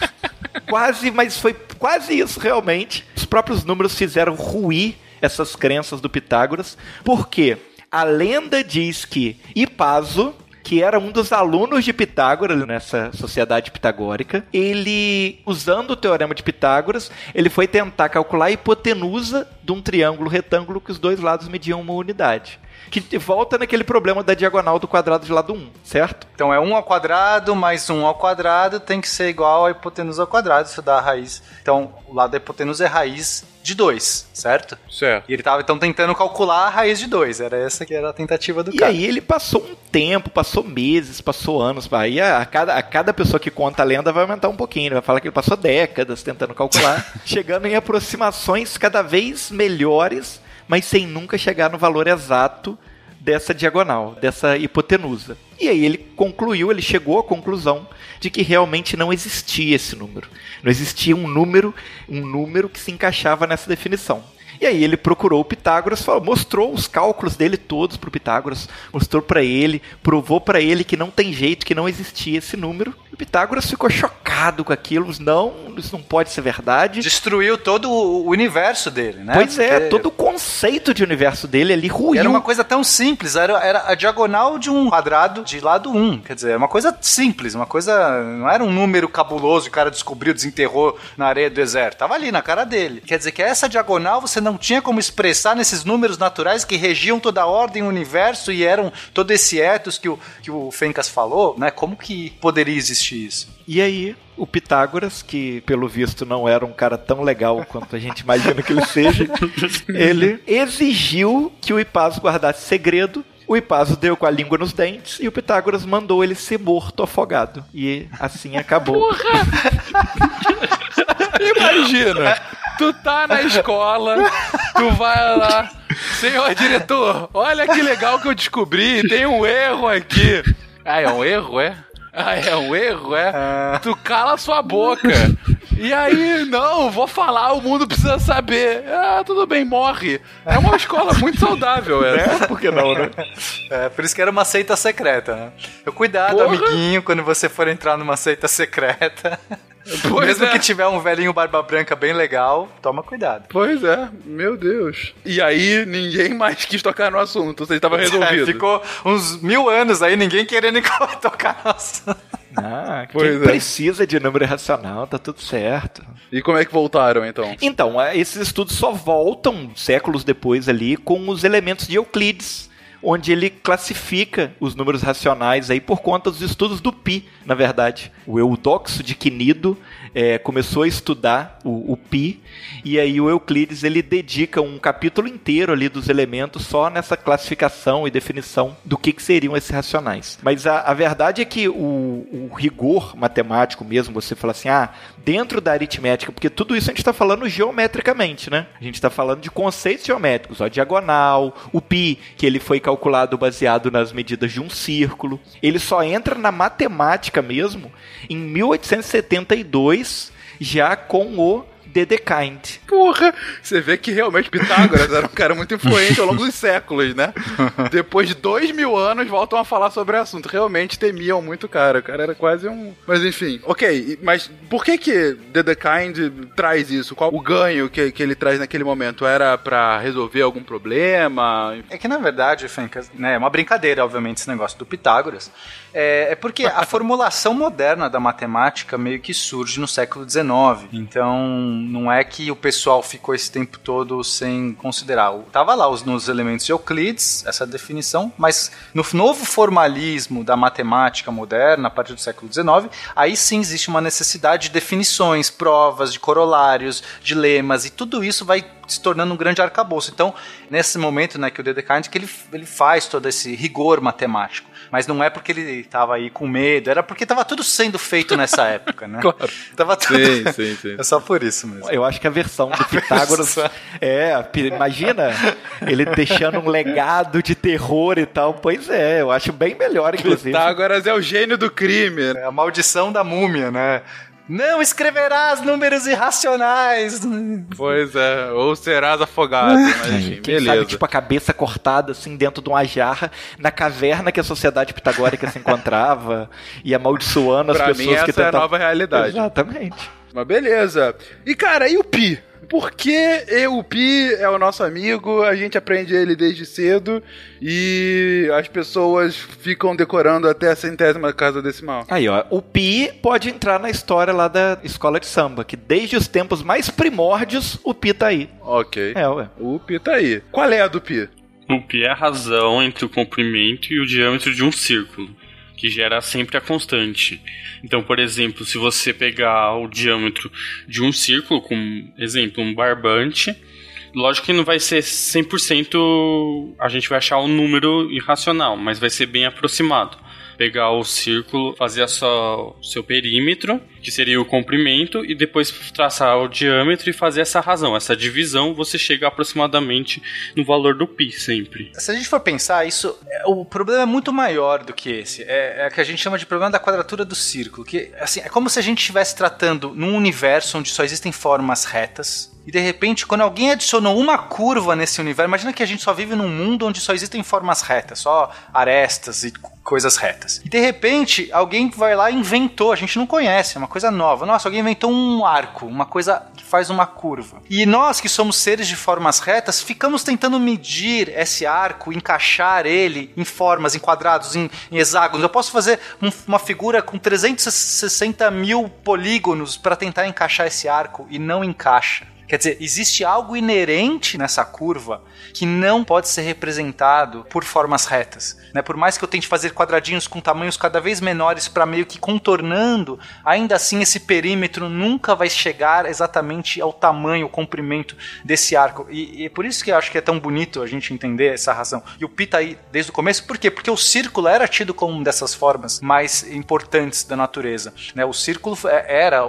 Quase, mas foi quase isso realmente. Os próprios números fizeram ruir essas crenças do Pitágoras, porque a lenda diz que Hipaso, que era um dos alunos de Pitágoras nessa sociedade pitagórica, ele, usando o teorema de Pitágoras, ele foi tentar calcular a hipotenusa de um triângulo retângulo que os dois lados mediam uma unidade. Que volta naquele problema da diagonal do quadrado de lado 1, certo?
Então é 1 ao quadrado mais 1 ao quadrado tem que ser igual à hipotenusa ao quadrado, isso dá a raiz. Então o lado da hipotenusa é raiz de 2, certo?
certo.
E ele tava então tentando calcular a raiz de 2, era essa que era a tentativa do
E
cara.
aí ele passou um tempo, passou meses, passou anos. Aí a, a cada, a cada pessoa que conta a lenda vai aumentar um pouquinho. Vai falar que ele passou décadas tentando calcular, chegando em aproximações cada vez melhores, mas sem nunca chegar no valor exato dessa diagonal, dessa hipotenusa. E aí ele concluiu, ele chegou à conclusão de que realmente não existia esse número. Não existia um número, um número que se encaixava nessa definição. E aí ele procurou o Pitágoras, falou, mostrou os cálculos dele todos para o Pitágoras, mostrou para ele, provou para ele que não tem jeito, que não existia esse número. E o Pitágoras ficou chocado com aquilo, não, isso não pode ser verdade.
Destruiu todo o universo dele, né?
Pois é,
Porque
todo o conceito de universo dele ali ruiu.
Era uma coisa tão simples, era, era a diagonal de um quadrado de lado 1. Quer dizer, é uma coisa simples, uma coisa. Não era um número cabuloso que o cara descobriu, desenterrou na areia do deserto. Tava ali na cara dele. Quer dizer que essa diagonal você não tinha como expressar nesses números naturais que regiam toda a ordem, o universo e eram todo esse ethos que o, que o Fencas falou, né? Como que poderia existir isso?
E aí, o Pitágoras, que pelo visto não era um cara tão legal quanto a gente imagina que ele seja, ele exigiu que o Hipaso guardasse segredo. O Hipaso deu com a língua nos dentes e o Pitágoras mandou ele ser morto afogado. E assim acabou.
Imagina, tu tá na escola, tu vai lá, senhor diretor, olha que legal que eu descobri, tem um erro aqui. Ah, é um erro, é? Ah, é um erro, é? Tu cala sua boca. E aí, não, vou falar, o mundo precisa saber. Ah, tudo bem, morre. É uma escola muito saudável, é.
Por que não, né?
É, por isso que era uma seita secreta, né? Cuidado,
Porra.
amiguinho, quando você for entrar numa seita secreta.
Pois
Mesmo
é.
que tiver um velhinho barba branca bem legal, toma cuidado.
Pois é, meu Deus. E aí, ninguém mais quis tocar no assunto, seja, estava resolvido.
É, ficou uns mil anos aí, ninguém querendo tocar nosso.
Ah,
Pois
quem
é.
precisa de número racional, tá tudo certo.
E como é que voltaram, então?
Então, é, esses estudos só voltam séculos depois ali com os elementos de Euclides, onde ele classifica os números racionais aí por conta dos estudos do pi, na verdade. O Eudoxo de Quinido é, começou a estudar o, o pi e aí o Euclides ele dedica um capítulo inteiro ali dos elementos só nessa classificação e definição do que, que seriam esses racionais. Mas a, a verdade é que o, o rigor matemático mesmo, você fala assim, ah, dentro da aritmética, porque tudo isso a gente está falando geometricamente, né? A gente está falando de conceitos geométricos, ó, diagonal, o pi, que ele foi calculado baseado nas medidas de um círculo. Ele só entra na matemática mesmo em 1872, já com o Dedekind.
Porra! Você vê que realmente Pitágoras era um cara muito influente ao longo dos séculos, né? Depois de dois mil anos, voltam a falar sobre o assunto. Realmente temiam muito o cara. O cara era quase um. Mas enfim. Ok, mas por que que The, The Kind traz isso? Qual o ganho que, que ele traz naquele momento? Era pra resolver algum problema?
É que na verdade, Fencas, né, é uma brincadeira, obviamente, esse negócio do Pitágoras. É, é porque a formulação moderna da matemática meio que surge no século XIX. Então, não é que o pessoal ficou esse tempo todo sem considerar. Tava lá os, nos elementos de Euclides, essa definição, mas no novo formalismo da matemática moderna, a partir do século XIX, aí sim existe uma necessidade de definições, provas, de corolários, de lemas, e tudo isso vai se tornando um grande arcabouço. Então, nesse momento, né, que o Dedekind, que ele, ele faz todo esse rigor matemático. Mas não é porque ele estava aí com medo, era porque estava tudo sendo feito nessa época, né?
Claro.
Tava tudo...
Sim, sim, sim.
É só por isso mesmo.
Eu acho que a versão do Pitágoras. é, pi- imagina ele deixando um legado de terror e tal. Pois é, eu acho bem melhor, inclusive.
Pitágoras é o gênio do crime.
É a maldição da múmia, né? Não escreverás números irracionais.
Pois é, ou serás afogado. Mas enfim,
Quem
beleza.
sabe, tipo, a cabeça cortada, assim, dentro de uma jarra, na caverna que a sociedade pitagórica se encontrava, e amaldiçoando as
Pra
pessoas
mim, essa
que
é a
tentavam...
nova realidade.
Exatamente.
Mas beleza. E cara, e o Pi? Por que eu, o Pi é o nosso amigo, a gente aprende ele desde cedo e as pessoas ficam decorando até a centésima casa decimal.
Aí, ó, o Pi pode entrar na história lá da escola de samba, que desde os tempos mais primórdios, o Pi tá aí.
Ok.
É, ué.
O Pi tá aí. Qual é a do Pi?
O pi é a razão entre o comprimento e o diâmetro de um círculo, que gera sempre a constante. Então, por exemplo, se você pegar o diâmetro de um círculo, como exemplo, um barbante, lógico que não vai ser 100%, a gente vai achar um número irracional, mas vai ser bem aproximado. Pegar o círculo, fazer a sua, seu perímetro, que seria o comprimento, e depois traçar o diâmetro e fazer essa razão, essa divisão, você chega aproximadamente no valor do pi sempre.
Se a gente for pensar, isso, o problema é muito maior do que esse. É, é que a gente chama de problema da quadratura do círculo. Que, assim, é como se a gente estivesse tratando num universo onde só existem formas retas. E de repente, quando alguém adicionou uma curva nesse universo, imagina que a gente só vive num mundo onde só existem formas retas, só arestas e coisas retas. E de repente, alguém vai lá e inventou, a gente não conhece, é uma coisa nova. Nossa, alguém inventou um arco, uma coisa que faz uma curva. E nós que somos seres de formas retas, ficamos tentando medir esse arco, encaixar ele em formas, em quadrados, em, em hexágonos. Eu posso fazer um- uma figura com 360 mil polígonos para tentar encaixar esse arco e não encaixa. Quer dizer, existe algo inerente nessa curva que não pode ser representado por formas retas. Né? Por mais que eu tente fazer quadradinhos com tamanhos cada vez menores para meio que contornando, ainda assim esse perímetro nunca vai chegar exatamente ao tamanho, ao comprimento desse arco. E, e é por isso que eu acho que é tão bonito a gente entender essa razão. E o Pi aí desde o começo, por quê? Porque o círculo era tido como uma dessas formas mais importantes da natureza. Né? O círculo é- era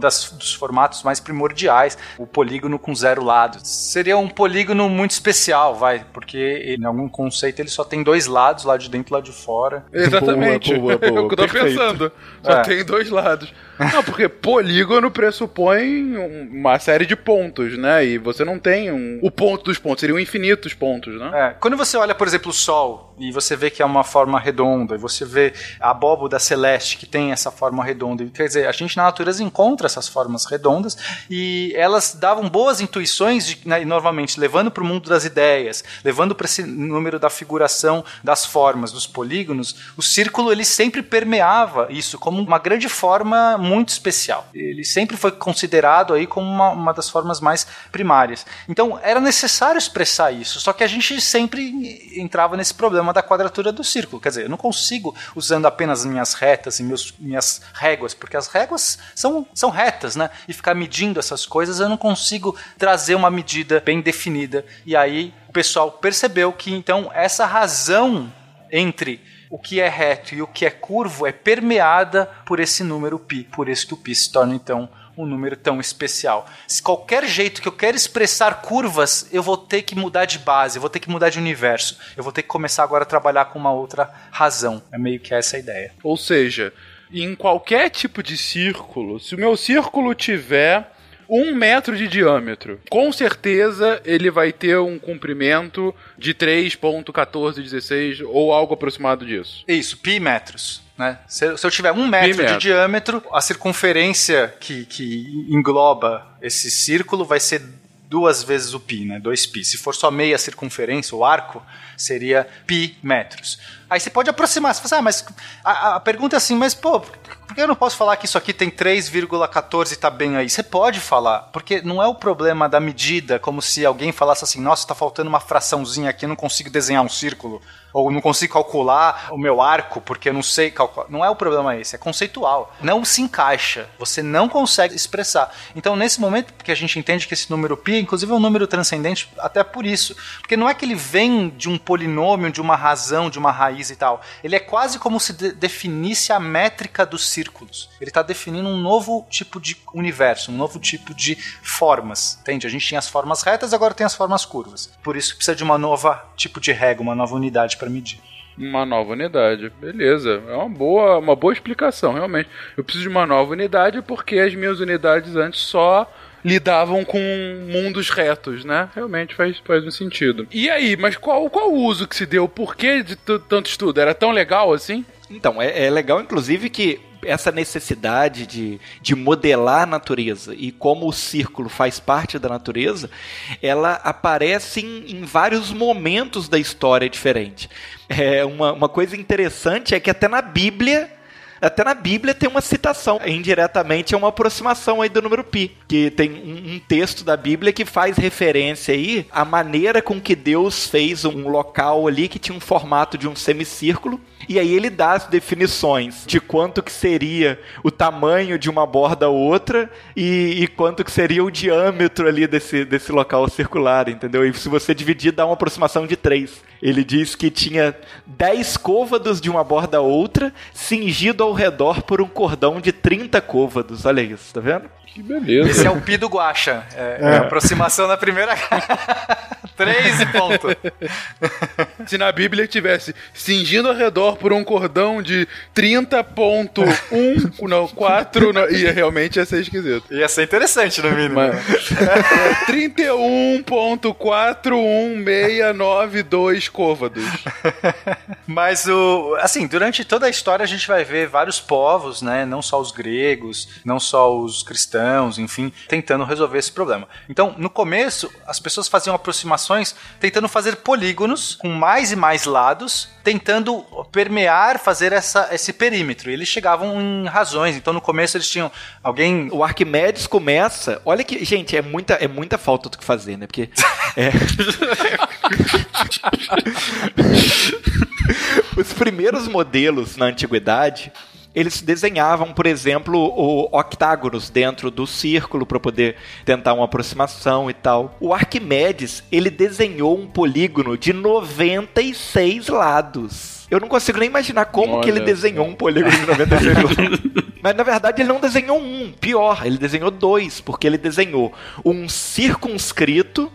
das, dos formatos mais primordiais, o polígono com zero lados. Seria um polígono muito especial, vai, porque ele, em algum conceito ele só tem dois lados, lado de dentro e lado de fora.
Exatamente.
Boa, boa, boa,
é o que eu tô
perfeito.
pensando. Só
É.
tem dois lados. Não, porque polígono pressupõe um- uma série de pontos, né? E você não tem um... o ponto dos pontos, seriam infinitos pontos, né?
É, quando você olha, por exemplo, o Sol e você vê que é uma forma redonda, e você vê a abóboda celeste que tem essa forma redonda, e, quer dizer, a gente na natureza encontra essas formas redondas e elas elas davam boas intuições, de, né, novamente, levando para o mundo das ideias, levando para esse número da figuração das formas, dos polígonos, o círculo ele sempre permeava isso como uma grande forma muito especial. Ele sempre foi considerado aí como uma, uma das formas mais primárias. Então era necessário expressar isso, só que a gente sempre entrava nesse problema da quadratura do círculo. Quer dizer, eu não consigo, usando apenas minhas retas e meus, minhas réguas, porque as réguas são, são retas, né? E ficar medindo essas coisas, eu não consigo trazer uma medida bem definida. E aí o pessoal percebeu que então essa razão entre o que é reto e o que é curvo é permeada por esse número π. Por isso que o π se torna então um número tão especial. Se qualquer jeito que eu quero expressar curvas, eu vou ter que mudar de base, eu vou ter que mudar de universo. Eu vou ter que começar agora a trabalhar com uma outra razão. É meio que essa a ideia.
Ou seja, em qualquer tipo de círculo, se o meu círculo tiver um metro de diâmetro, com certeza ele vai ter um comprimento de 3.1416 ou algo aproximado disso.
Isso, pi metros. Né? Se, se eu tiver um metro,
metro.
de diâmetro, a circunferência que, que engloba esse círculo vai ser duas vezes o pi, né? 2π. Se for só meia circunferência, o arco, seria pi metros. Aí você pode aproximar, você fala assim, ah, mas a, a pergunta é assim, mas pô, por que eu não posso falar que isso aqui tem 3,14 e tá bem aí? Você pode falar, porque não é o problema da medida, como se alguém falasse assim, nossa, tá faltando uma fraçãozinha aqui, eu não consigo desenhar um círculo ou não consigo calcular o meu arco porque eu não sei calcular. Não é o problema esse, é conceitual. Não se encaixa, você não consegue expressar. Então, nesse momento que a gente entende que esse número π, inclusive é um número transcendente até por isso, porque não é que ele vem de um polinômio, de uma razão, de uma raiz e tal. Ele é quase como se de definisse a métrica dos círculos. Ele está definindo um novo tipo de universo, um novo tipo de formas. Entende? A gente tinha as formas retas, agora tem as formas curvas. Por isso que precisa de uma nova tipo de regra, uma nova unidade para medir.
Uma nova unidade, beleza. É uma boa, uma boa explicação, realmente. Eu preciso de uma nova unidade porque as minhas unidades antes só lidavam com mundos retos, né? Realmente faz, faz um sentido. E aí, mas qual, qual o uso que se deu? Por que de tanto estudo? Era tão legal assim?
Então, é, é legal, inclusive, que essa necessidade de, de modelar a natureza e como o círculo faz parte da natureza, ela aparece em, em vários momentos da história diferente. É, uma, uma coisa interessante é que até na Bíblia até na Bíblia tem uma citação, indiretamente é uma aproximação aí do número pi, que tem um, um, texto da Bíblia que faz referência aí à maneira com que Deus fez um local ali que tinha um formato de um semicírculo e aí ele dá as definições de quanto que seria o tamanho de uma borda ou outra e, e, quanto que seria o diâmetro ali desse, desse local circular, entendeu? E se você dividir, dá uma aproximação de 3. Ele diz que tinha 10 côvados de uma borda a outra, cingido ao redor por um cordão de 30 côvados. Olha isso, tá vendo?
Que beleza.
Esse é o pi do guacha. É, é. é a aproximação na primeira. Três e ponto.
Se na Bíblia tivesse cingindo ao redor por um cordão de 30.1, não, 4, não, ia realmente ia ser esquisito.
Ia ser interessante, no mínimo. Mas,
é, 31.41692 côvados.
Mas o. Assim, durante toda a história a gente vai ver vários povos, né? Não só os gregos, não só os cristãos cristãos, enfim, tentando resolver esse problema. Então, no começo, as pessoas faziam aproximações tentando fazer polígonos com mais e mais lados, tentando permear, fazer essa, esse perímetro. E eles chegavam em razões. Então, no começo, eles tinham alguém.
O Arquimedes começa. Olha que, gente, é muita, é muita falta do que fazer, né? Porque. É... Os primeiros modelos na antiguidade eles desenhavam, por exemplo, o octágonos dentro do círculo para poder tentar uma aproximação e tal. O Arquimedes, ele desenhou um polígono de 96 lados. Eu não consigo nem imaginar como Olha. que ele desenhou um polígono de 96 lados. Mas na verdade ele não desenhou um, pior, ele desenhou dois, porque ele desenhou um circunscrito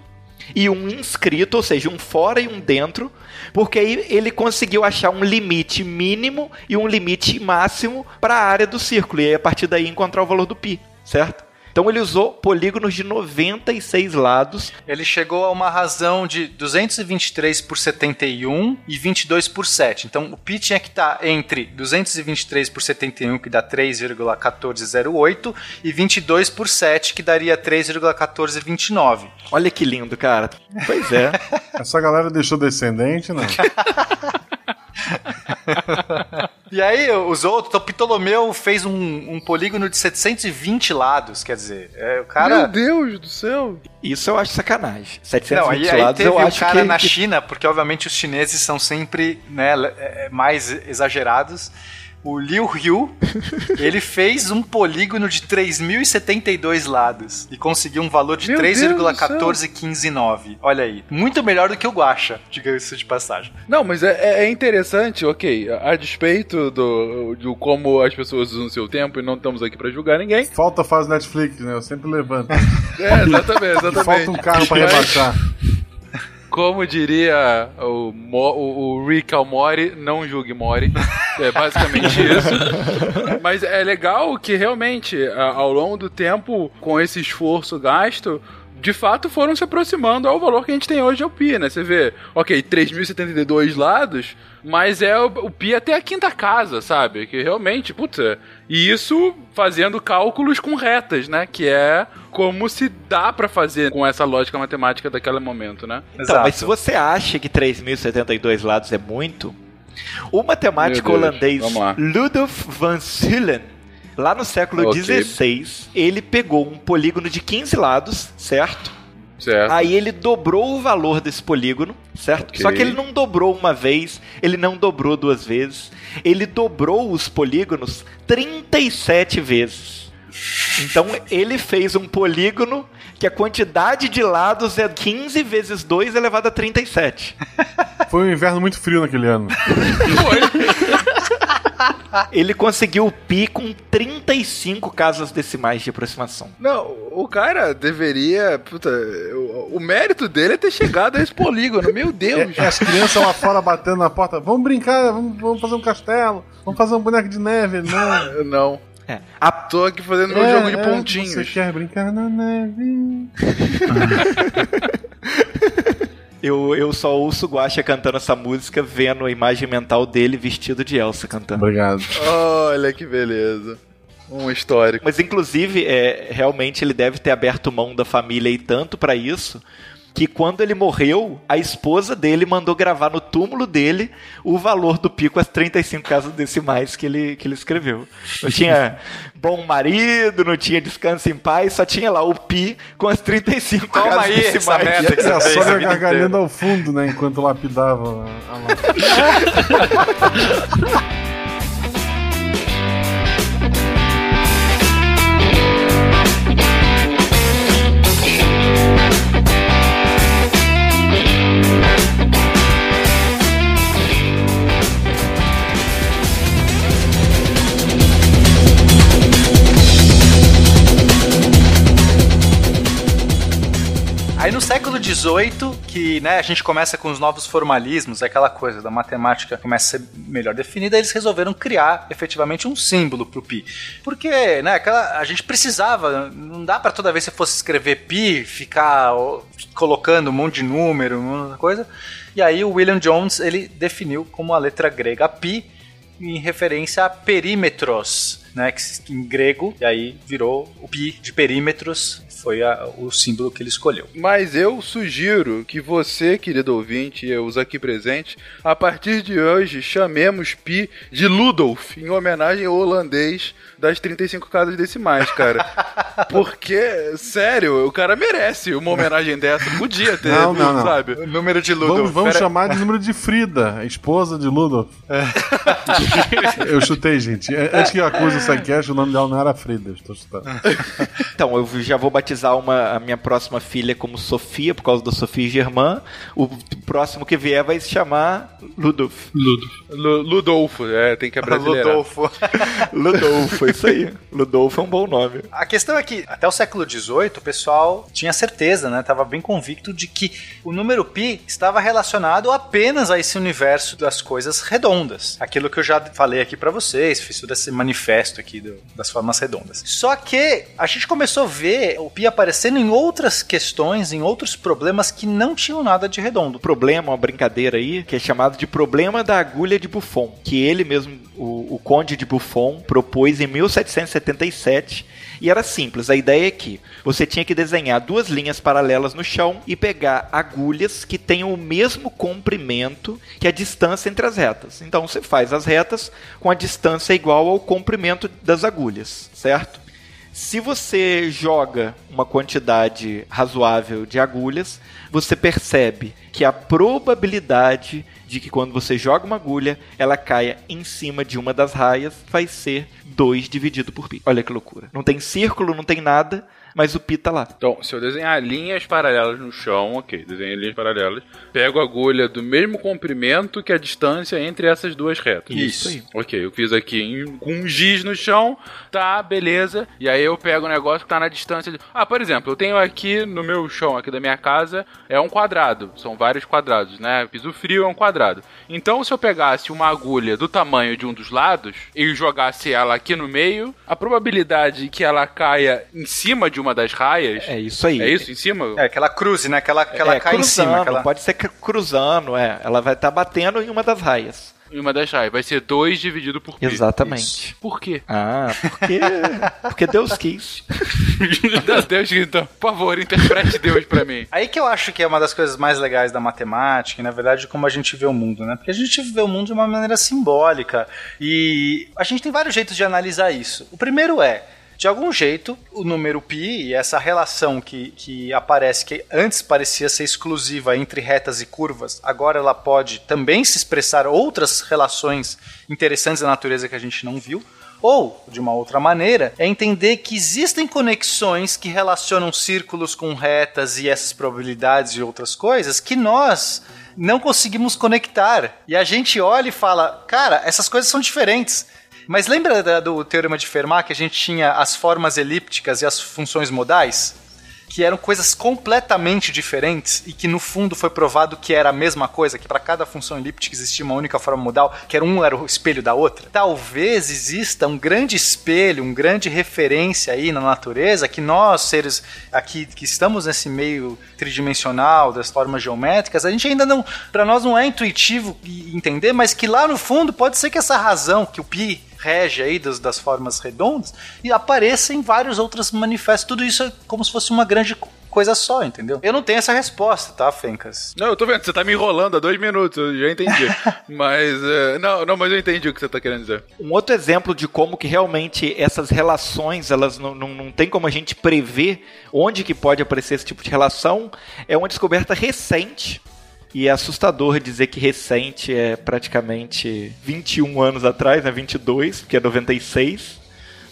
e um inscrito, ou seja, um fora e um dentro, porque aí ele conseguiu achar um limite mínimo e um limite máximo para a área do círculo, e aí a partir daí encontrar o valor do π, certo? Então ele usou polígonos de 96 lados.
Ele chegou a uma razão de 223 por 71 e 22 por 7. Então o pi tinha que estar entre 223 por 71, que dá 3,1408, e 22 por 7, que daria 3,1429.
Olha que lindo, cara. Pois é.
Essa galera deixou descendente, não?
E aí, os outros, então Ptolomeu fez um, um polígono de 720 lados, quer dizer, é, o cara...
Meu Deus do céu.
Isso eu acho sacanagem. 720
Não, aí, aí
lados
teve
eu
o
acho
cara
que,
na China, porque obviamente os chineses são sempre né, é, mais exagerados. O Liu Hu, ele fez um polígono de 3.072 lados e conseguiu um valor de
Meu Deus do
3,14159. Olha aí, muito melhor do que o Guacha, diga-se de passagem.
Não, mas é, é- é interessante, ok. A, a despeito do, do como as pessoas usam o seu tempo e não estamos aqui pra julgar ninguém.
Falta faz Netflix, né? Eu sempre levanto.
É, exatamente, exatamente.
Falta um carro pra
Mas,
rebaixar.
Como diria o, Mo- o, o Rick Almori, não julgue Mori. É basicamente isso. Mas é legal que realmente, ao longo do tempo, com esse esforço gasto, de fato foram se aproximando ao valor que a gente tem hoje ao Pi, né? Você vê, ok, 3.072 lados, mas é o, o Pi até a quinta casa, sabe? Que realmente, puta. E isso fazendo cálculos com retas, né? Que é como se dá pra fazer com essa lógica matemática daquele momento, né?
Então, mas se você acha que 3.072 lados é muito, o matemático
Deus,
holandês. Ludolf van Zullen, lá no século. XVI, ele pegou um polígono de 15 lados, certo?
Certo.
Aí ele dobrou o valor desse polígono, certo?
Ok.
Só que ele não dobrou uma vez, ele não dobrou duas vezes, ele dobrou os polígonos 37 vezes. Então ele fez um polígono que a quantidade de lados é 15 vezes 2 elevado a 37.
Foi um inverno muito frio naquele ano.
Ele conseguiu o pi com 35 casas decimais de aproximação.
Não, o cara deveria. Puta, o, o mérito dele é ter chegado a esse polígono. Meu Deus.
É, as crianças lá fora batendo na porta. Vamos brincar, vamos, vamos fazer um castelo, vamos fazer um boneco de neve. Não.
Não.
É. A
Tô aqui fazendo meu
É,
jogo de
é,
pontinhos.
Você quer brincar na neve?
Eu, eu só ouço o Guaxa cantando essa música, vendo a imagem mental dele vestido de Elsa cantando.
Obrigado.
Olha que beleza. Um histórico.
Mas inclusive, é, realmente ele deve ter aberto mão da família e tanto pra isso, que quando ele morreu, a esposa dele mandou gravar no túmulo dele o valor do pico, as 35 casas decimais que ele, que ele escreveu. Não tinha bom marido, não tinha descanso em paz, só tinha lá o pi com as 35
Toma
casas
aí essa
decimais.
merda que
E a
você a
sogra gargalhando ao fundo, né? Enquanto lapidava a
Aí no século XVIII, que né, a gente começa com os novos formalismos, aquela coisa da matemática começa a ser melhor definida, eles resolveram criar efetivamente um símbolo pro pi. Porque né, aquela, a gente precisava, não dá pra toda vez que você fosse escrever pi, ficar colocando um monte de número, um monte de coisa. E aí o William Jones ele definiu como a letra grega pi em referência a perímetros, né, que em grego, e aí virou o pi de perímetros, foi a- o símbolo que ele escolheu.
Mas eu sugiro que você, querido ouvinte, e os aqui presentes, a partir de hoje chamemos Pi de Ludolf, em homenagem ao holandês das 35 casas decimais, cara. Porque, sério, o cara merece uma homenagem dessa. Podia ter,
Não, não, não.
sabe?
O número de Ludo.
Vamos, vamos chamar de número de Frida, a esposa de Ludolf. eu chutei, gente. Antes que eu acuse o Sidecast, o nome dela não era Frida. Estou chutando.
Então, eu já vou batizar uma, a minha próxima filha como Sofia, por causa da Sofia Germã. O próximo que vier vai se chamar Ludolf.
Lu- Ludolfo, é, tem que abrasileirar.
Ludolfo.
Ludolfo, isso aí. Ludolfo é um bom nome.
A questão é que até o século XVIII o pessoal tinha certeza, né? Tava bem convicto de que o número pi estava relacionado apenas a esse universo das coisas redondas. Aquilo que eu já falei aqui pra vocês, fiz todo esse manifesto aqui do- das formas redondas. Só que a gente começou a ver o pi aparecendo em outras questões, em outros problemas que não tinham nada de redondo.
problema, uma brincadeira aí, que é chamado de problema da agulha de Buffon, que ele mesmo, o, o conde de Buffon, propôs em 1777. E era simples, a ideia é que você tinha que desenhar duas linhas paralelas no chão e pegar agulhas que tenham o mesmo comprimento que a distância entre as retas. Então você faz as retas com a distância igual ao comprimento das agulhas, certo? Se você joga uma quantidade razoável de agulhas, você percebe que a probabilidade de que quando você joga uma agulha, ela caia em cima de uma das raias vai ser 2 dividido por pi. Olha que loucura. Não tem círculo, não tem nada, mas o pi tá lá.
Então, se eu desenhar linhas paralelas no chão, ok, desenhei linhas paralelas, pego a agulha do mesmo comprimento que a distância entre essas duas retas.
Isso aí.
Ok, eu fiz aqui com um giz no chão, tá, beleza. E aí eu pego o negócio que tá na distância de. Ah, por exemplo, eu tenho aqui no meu chão aqui da minha casa, é um quadrado. São vários quadrados, né? Piso frio é um quadrado. Então, se eu pegasse uma agulha do tamanho de um dos lados e jogasse ela aqui no meio, a probabilidade que ela caia em cima de uma das raias.
É isso aí.
É isso, em cima?
É, aquela cruze, né? Aquela, aquela
é,
cai em
cruzando,
cima. Aquela...
pode ser cru- cruzando, é. Ela vai estar batendo em uma das raias.
Em uma das raias. Vai ser 2 dividido por pi.
Exatamente.
Por quê?
Ah, porque porque Deus quis.
Deus, então, por favor, interprete Deus pra mim.
Aí que eu acho que é uma das coisas mais legais da matemática, e na verdade, como a gente vê o mundo, né? Porque a gente vê o mundo de uma maneira simbólica. E a gente tem vários jeitos de analisar isso. O primeiro é. De algum jeito, o número π e essa relação que, que aparece, que antes parecia ser exclusiva entre retas e curvas, agora ela pode também se expressar outras relações interessantes da natureza que a gente não viu. Ou, de uma outra maneira, é entender que existem conexões que relacionam círculos com retas e essas probabilidades e outras coisas que nós não conseguimos conectar. E a gente olha e fala, cara, essas coisas são diferentes. Mas lembra do teorema de Fermat que a gente tinha as formas elípticas e as funções modais? Que eram coisas completamente diferentes e que no fundo foi provado que era a mesma coisa, que para cada função elíptica existia uma única forma modal, que era um era o espelho da outra. Talvez exista um grande espelho, um grande referência aí na natureza que nós seres aqui que estamos nesse meio tridimensional das formas geométricas, a gente ainda não, para nós não é intuitivo entender, mas que lá no fundo pode ser que essa razão que o pi rege aí das, das formas redondas e apareça em vários outros manifestos. Tudo isso é como se fosse uma grande co- coisa só, entendeu? Eu não tenho essa resposta, tá, Fencas?
Não, eu tô vendo, você tá me enrolando há dois minutos, eu já entendi. mas, é, não, não, mas eu entendi o que você tá querendo dizer.
Um outro exemplo de como que realmente essas relações, elas não, não, não tem como a gente prever onde que pode aparecer esse tipo de relação, é uma descoberta recente. E é assustador dizer que recente é praticamente 21 anos atrás, né? 22, porque é 96,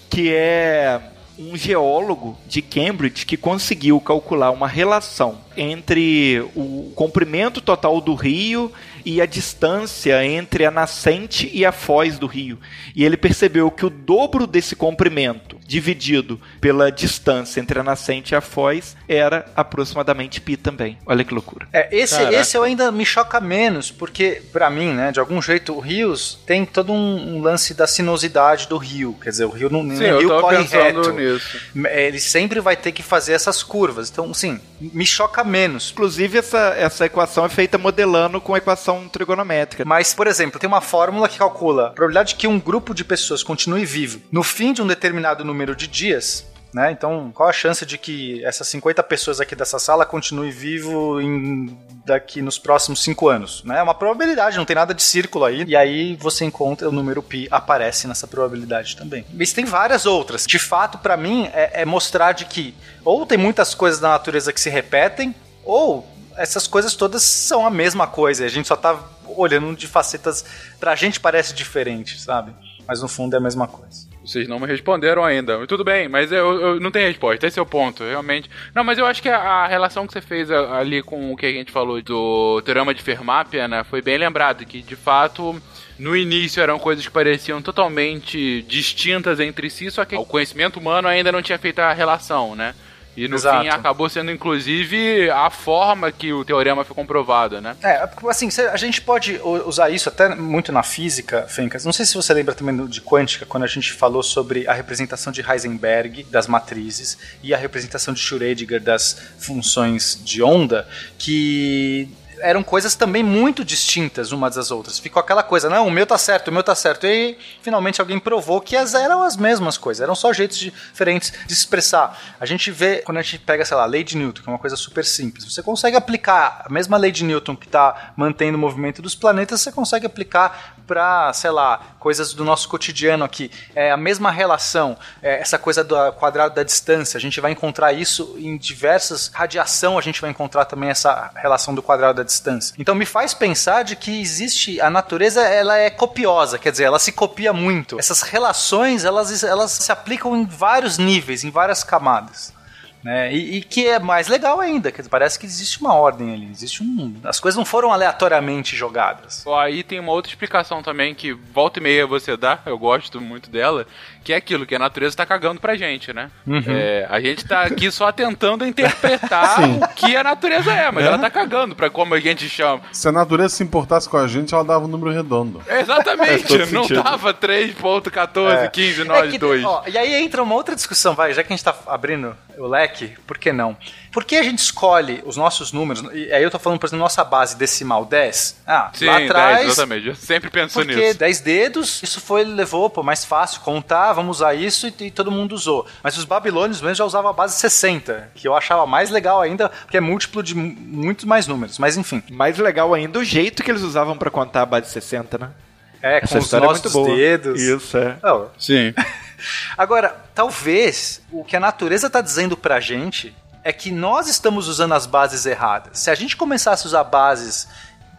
que é um geólogo de Cambridge que conseguiu calcular uma relação entre o comprimento total do rio e a distância entre a nascente e a foz do rio. E ele percebeu que o dobro desse comprimento, dividido pela distância entre a nascente e a foz, era aproximadamente pi também. Olha que loucura.
É, esse,
Caraca.
esse eu ainda me choca menos, porque, pra mim, né, de algum jeito, o rios tem todo um, um lance da sinuosidade do rio. Quer dizer, o rio não
Sim,
o
eu
rio corre
pensando
reto.
nisso.
Ele sempre vai ter que fazer essas curvas. Então, sim, me choca menos.
Inclusive, essa, essa equação é feita modelando com a equação trigonométrica.
Mas, por exemplo, tem uma fórmula que calcula a probabilidade de que um grupo de pessoas continue vivo no fim de um determinado número de dias. Né? Então, qual a chance de que essas 50 pessoas aqui dessa sala continue vivo em, daqui nos próximos 5 anos? Né? É uma probabilidade, não tem nada de círculo aí. E aí você encontra o número π aparece nessa probabilidade também. Mas tem várias outras. De fato, para mim, é, é mostrar de que ou tem muitas coisas da natureza que se repetem, ou essas coisas todas são a mesma coisa. A gente só tá olhando de facetas. Pra gente parece diferente, sabe? Mas no fundo é a mesma coisa.
Vocês não me responderam ainda. Tudo bem, mas eu, eu não tenho resposta. Esse é o ponto, realmente. Não, mas eu acho que a, relação que você fez ali com o que a gente falou do teorema de Fermat, né, foi bem lembrado. Que, de fato, no início eram coisas que pareciam totalmente distintas entre si, só que o conhecimento humano ainda não tinha feito a relação, né? E no
Exato.
fim acabou sendo, inclusive, a forma que o teorema foi comprovado, né?
É, assim, a gente pode usar isso até muito na física, Fencas. Não sei se você lembra também de quântica, quando a gente falou sobre a representação de Heisenberg das matrizes e a representação de Schrödinger das funções de onda, que eram coisas também muito distintas umas das outras. Ficou aquela coisa, não, o meu tá certo, o meu tá certo. E finalmente alguém provou que as eram as mesmas coisas, eram só jeitos diferentes de expressar. A gente vê, quando a gente pega, sei lá, a lei de Newton, que é uma coisa super simples, você consegue aplicar a mesma lei de Newton que está mantendo o movimento dos planetas, você consegue aplicar para, sei lá, coisas do nosso cotidiano aqui. É a mesma relação, é, essa coisa do quadrado da distância, a gente vai encontrar isso em diversas radiação, a gente vai encontrar também essa relação do quadrado da distância. Então me faz pensar de que existe a natureza, ela é copiosa, quer dizer, ela se copia muito. Essas relações, elas, elas se aplicam em vários níveis, em várias camadas. Né? E, e que é mais legal ainda, dizer, parece que existe uma ordem ali, existe um. As coisas não foram aleatoriamente jogadas.
Aí tem uma outra explicação também que volta e meia você dá, eu gosto muito dela, que é aquilo que a natureza tá cagando pra gente, né? É, a gente tá aqui só tentando interpretar o que a natureza é, mas ela tá cagando pra como a gente chama.
Se a natureza se importasse com a gente, ela dava um número redondo.
Exatamente,
todo
não
sentido.
tava 3.14, 15,
É
nós
que-
dois.
ó, e aí entra uma outra discussão, vai, já que a gente tá abrindo o leque, por que não? Por que a gente escolhe os nossos números? E aí eu tô falando, por exemplo, nossa base decimal 10. Ah,
Sim,
lá
10,
atrás.
exatamente. Eu sempre penso
Porque
nisso.
10 dedos, isso foi, levou, pô, mais fácil contar, vamos usar isso e, e todo mundo usou. Mas os babilônios mesmo já usavam a base 60, que eu achava mais legal ainda, porque é múltiplo de mu- muitos mais números. Mas enfim,
Mais legal ainda o jeito que eles usavam pra contar a base 60, né?
é,
Essa
com os
história é muito boa.
dedos.
Isso, é.
Oh,
Sim.
Agora, talvez o que a natureza está dizendo pra gente é que nós estamos usando as bases erradas. Se a gente começasse a usar bases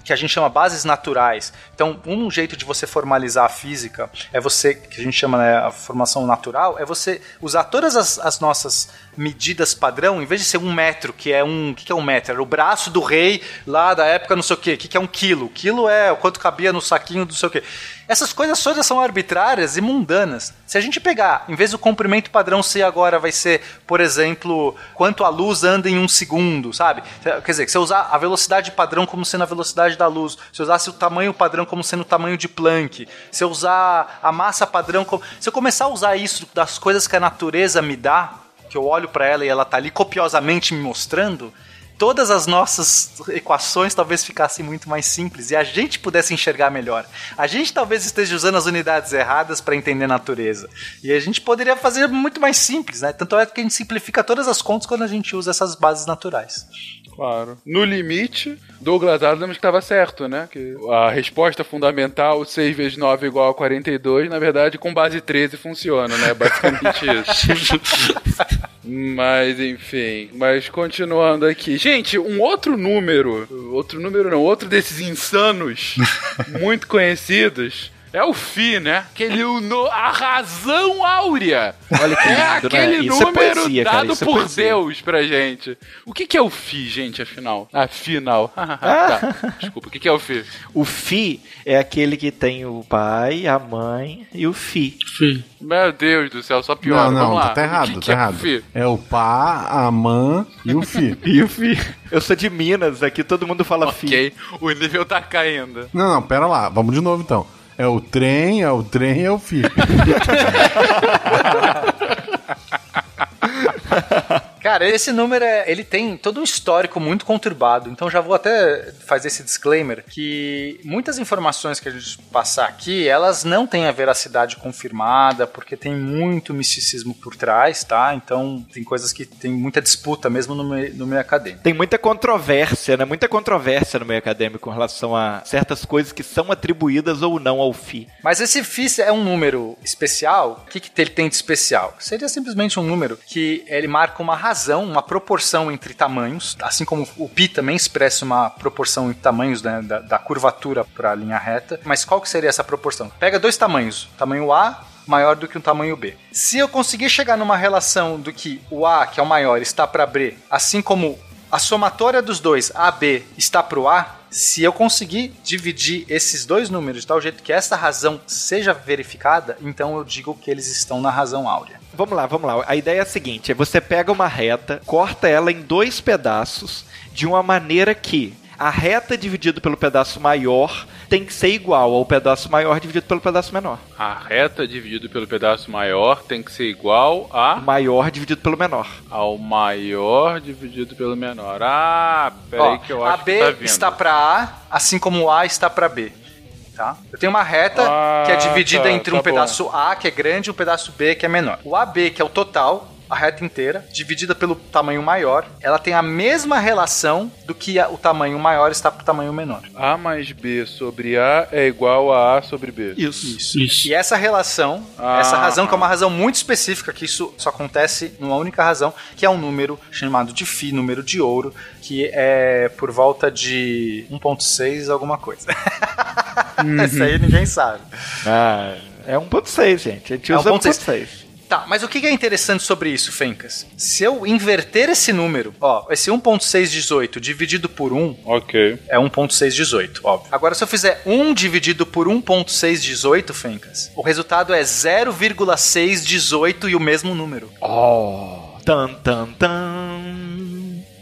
que a gente chama bases naturais. Então, um jeito de você formalizar a física é você, que a gente chama né, a formação natural, é você usar todas as, as nossas medidas padrão, em vez de ser um metro, que é um. O que, que é um metro? Era o braço do rei lá da época, não sei o quê. O que, que é um quilo? Quilo é o quanto cabia no saquinho do sei o quê. Essas coisas todas são arbitrárias e mundanas. Se a gente pegar, em vez do comprimento padrão ser agora vai ser, por exemplo, quanto a luz anda em um segundo, sabe? Quer dizer, se eu usar a velocidade padrão como sendo a velocidade da luz, se eu usasse o tamanho padrão como sendo o tamanho de Planck, se eu usar a massa padrão como... Se eu começar a usar isso das coisas que a natureza me dá, que eu olho para ela e ela tá ali copiosamente me mostrando, todas as nossas equações talvez ficassem muito mais simples e a gente pudesse enxergar melhor. A gente talvez esteja usando as unidades erradas para entender a natureza. E a gente poderia fazer muito mais simples, né? Tanto é que a gente simplifica todas as contas quando a gente usa essas bases naturais.
Claro. No limite, Douglas Adams estava certo, né? Que a resposta fundamental, 6 vezes 9 igual a 42, na verdade, com base 13 funciona, né? Basicamente isso. Mas, enfim. Mas continuando aqui. Gente, um outro número, outro número não, outro desses insanos muito conhecidos. É o Fi, né? Aquele no, a razão áurea.
Olha que
É
lindo, né?
aquele
Isso é
número
poesia, cara,
dado
é
por
poesia.
Deus pra gente. O que, que é o Fi, gente, afinal? Afinal. tá. Desculpa, o que, que é o Fi?
O Fi é aquele que tem o pai, a mãe e o Fi.
Meu Deus do céu, só pior.
não, não,
Vamos lá.
tá errado,
o que, que
tá
é o
errado.
Fi?
É o pá, a mãe e o fi.
E o Fi. Eu sou de Minas, aqui todo mundo fala Fi.
Ok, o nível tá caindo.
Não, não, pera lá, vamos de novo então. É o trem, é o trem, é o fi.
Cara, esse número é, ele tem todo um histórico muito conturbado, então já vou até fazer esse disclaimer que muitas informações que a gente passar aqui, elas não têm a veracidade confirmada, porque tem muito misticismo por trás, tá? Então tem coisas que tem muita disputa mesmo no meio, no meio acadêmico.
Tem muita controvérsia, né? Muita controvérsia no meio acadêmico com relação a certas coisas que são atribuídas ou não ao Fi.
Mas esse FIS é um número especial. O que, que ele tem de especial? Seria simplesmente um número que ele marca uma razão, uma proporção entre tamanhos, assim como o pi também expressa uma proporção entre tamanhos né, da, da curvatura para a linha reta. Mas qual que seria essa proporção? Pega dois tamanhos, tamanho A maior do que o tamanho B. Se eu conseguir chegar numa relação do que o A, que é o maior, está para B, assim como a somatória dos dois, AB, está para o A, se eu conseguir dividir esses dois números de tal jeito que essa razão seja verificada, então eu digo que eles estão na razão áurea.
Vamos lá, vamos lá. A ideia é a seguinte: é você pega uma reta, corta ela em dois pedaços de uma maneira que a reta dividida pelo pedaço maior tem que ser igual ao pedaço maior dividido pelo pedaço menor.
A reta dividido pelo pedaço maior tem que ser igual a
Maior dividido pelo menor.
ao maior dividido pelo menor. Ah, peraí
Ó,
que eu
a
acho
B
que tá vindo.
está para A, assim como o A está para B. Tá? Eu tenho uma reta
Ah,
que é dividida
tá,
entre
tá
um pedaço A, que é grande, e um pedaço B, que é menor. O AB, que é o total, a reta inteira, dividida pelo tamanho maior, ela tem a mesma relação do que o tamanho maior está para o tamanho menor.
A mais B sobre A é igual a A sobre B.
Isso.
Isso.
E essa relação,
Ah.
essa razão que é uma razão muito específica, que isso só acontece numa única razão, que é um número chamado de Φ, número de ouro, que é por volta de 1.6 alguma coisa. Essa aí ninguém sabe.
Ah, é 1.6, gente. A gente
É
usa
1.6.
1.6.
Tá, mas o que é interessante sobre isso, Fencas? Se eu inverter esse número, ó, esse 1.618 dividido por 1
Ok.
é 1.618, óbvio. Agora, se eu fizer 1 dividido por 1.618, Fencas, o resultado é 0,618 e o mesmo número.
Tan, tan, tan.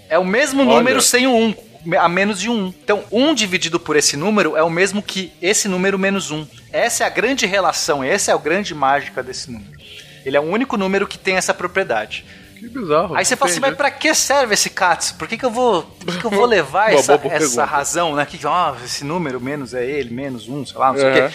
É o mesmo
Olha.
número sem o 1, a menos de 1. Então, 1 dividido por esse número é o mesmo que esse número menos 1. Essa é a grande relação, essa é a grande mágica desse número. Ele é o único número que tem essa propriedade.
Que bizarro.
Aí você fala assim, mas pra que serve esse CATS? Por que, que eu vou, por que, que eu vou levar essa, essa razão, né? Que, ó, esse número menos é ele, menos um, sei lá, não sei o quê.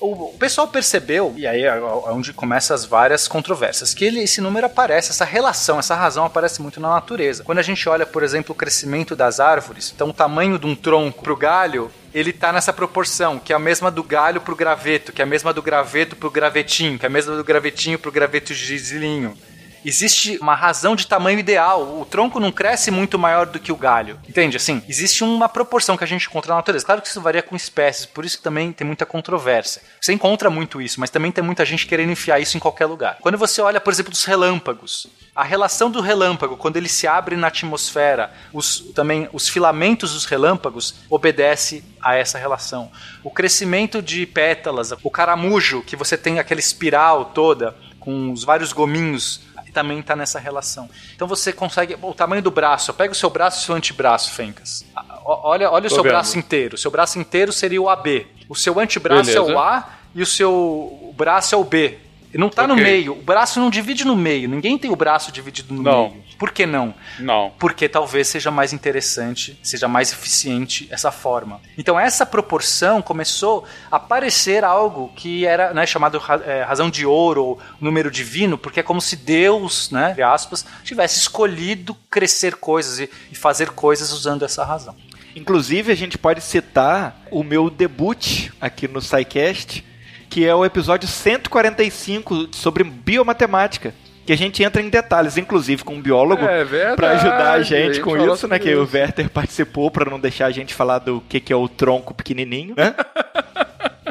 O, o pessoal percebeu, e aí é onde começam as várias controvérsias, que ele, esse número aparece, essa relação, essa razão aparece muito na natureza. Quando a gente olha, por exemplo, o crescimento das árvores, então o tamanho de um tronco pro galho, ele tá nessa proporção, que é a mesma do galho pro graveto, que é a mesma do graveto pro gravetinho, que é a mesma do gravetinho pro graveto gizilinho. Existe uma razão de tamanho ideal. O tronco não cresce muito maior do que o galho. Entende? Assim, existe uma proporção que a gente encontra na natureza. Claro que isso varia com espécies, por isso que também tem muita controvérsia. Você encontra muito isso, mas também tem muita gente querendo enfiar isso em qualquer lugar. Quando você olha, por exemplo, dos relâmpagos, a relação do relâmpago, quando ele se abre na atmosfera, os, também os filamentos dos relâmpagos obedece a essa relação. O crescimento de pétalas, o caramujo, que você tem aquela espiral toda, com os vários gominhos também está nessa relação. Então você consegue. O tamanho do braço. Pega o seu braço e o seu antebraço, Fencas. Olha, olha o seu
vendo.
braço inteiro. O seu braço inteiro seria o AB. O seu antebraço é
Beleza.
o A e o seu braço é o B. Não tá no
Ok.
meio. O braço não divide no meio. Ninguém tem o braço dividido no
Não.
meio. Por que não?
Não.
porque talvez seja mais interessante, seja mais eficiente essa forma. Então essa proporção começou a parecer algo que era né, chamado é, razão de ouro ou número divino, porque é como se Deus, né, entre aspas, tivesse escolhido crescer coisas e, e fazer coisas usando essa razão.
Inclusive, a gente pode citar o meu debut aqui no SciCast, que é o episódio 145 sobre biomatemática. Que a gente entra em detalhes, inclusive com um biólogo,
É
para ajudar a
a
gente
gente
com isso, né? Que o
isso.
Werther participou para não deixar a gente falar do que, que é o tronco pequenininho, né?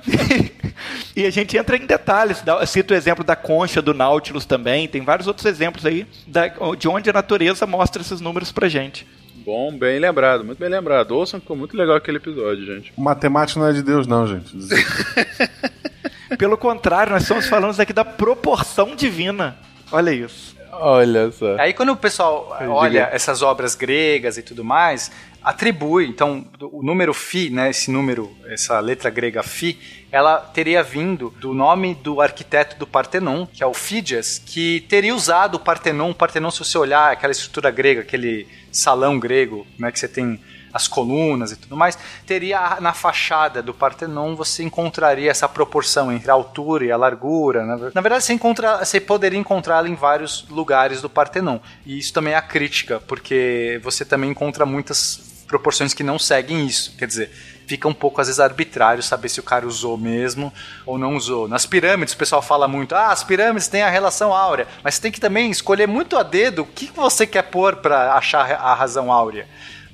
e a gente entra em detalhes. dá- Cita o exemplo da concha do Nautilus também. Tem vários outros exemplos aí da- de onde a natureza mostra esses números pra gente.
Bom, bem lembrado, muito bem lembrado. Ouçam ficou muito legal aquele episódio, gente.
Matemática não é de Deus, não, gente.
Pelo contrário, nós estamos falando aqui da proporção divina. Olha isso.
Olha só.
Aí quando o pessoal olha essas obras gregas e tudo mais, atribui, então, o número Φ, né, esse número, essa letra grega Φ, ela teria vindo do nome do arquiteto do Partenon, que é o Fídias, que teria usado o Partenon. O Partenon, se você olhar aquela estrutura grega, aquele salão grego, né, que você tem as colunas e tudo mais, teria na fachada do Partenon você encontraria essa proporção entre a altura e a largura. Na ver- na verdade, você, encontra, você poderia encontrá-la em vários lugares do Partenon. E isso também é a crítica, porque você também encontra muitas proporções que não seguem isso. Quer dizer, fica um pouco às vezes arbitrário saber se o cara usou mesmo ou não usou. Nas pirâmides o pessoal fala muito, ah, as pirâmides têm a relação áurea, mas você tem que também escolher muito a dedo o que você quer pôr para achar a razão áurea.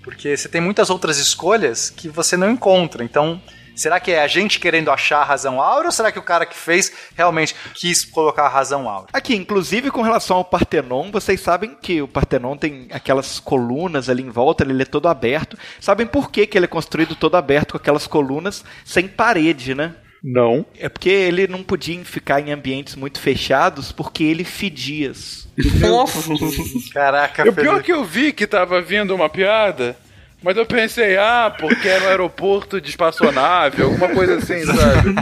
Porque você tem muitas outras escolhas que você não encontra. Então, Será que é a gente querendo achar a razão áurea ou será que o cara que fez realmente quis colocar a razão áurea?
Aqui, inclusive com relação ao Partenon, vocês sabem que o Partenon tem aquelas colunas ali em volta, ele é todo aberto. Sabem por que, que ele é construído todo aberto com aquelas colunas sem parede, né?
Não.
É porque ele não podia ficar em ambientes muito fechados porque ele fedia.
Caraca,
O pior que eu vi que tava vindo uma piada, mas eu pensei, ah, porque era um aeroporto de espaçonave, alguma coisa assim, sabe?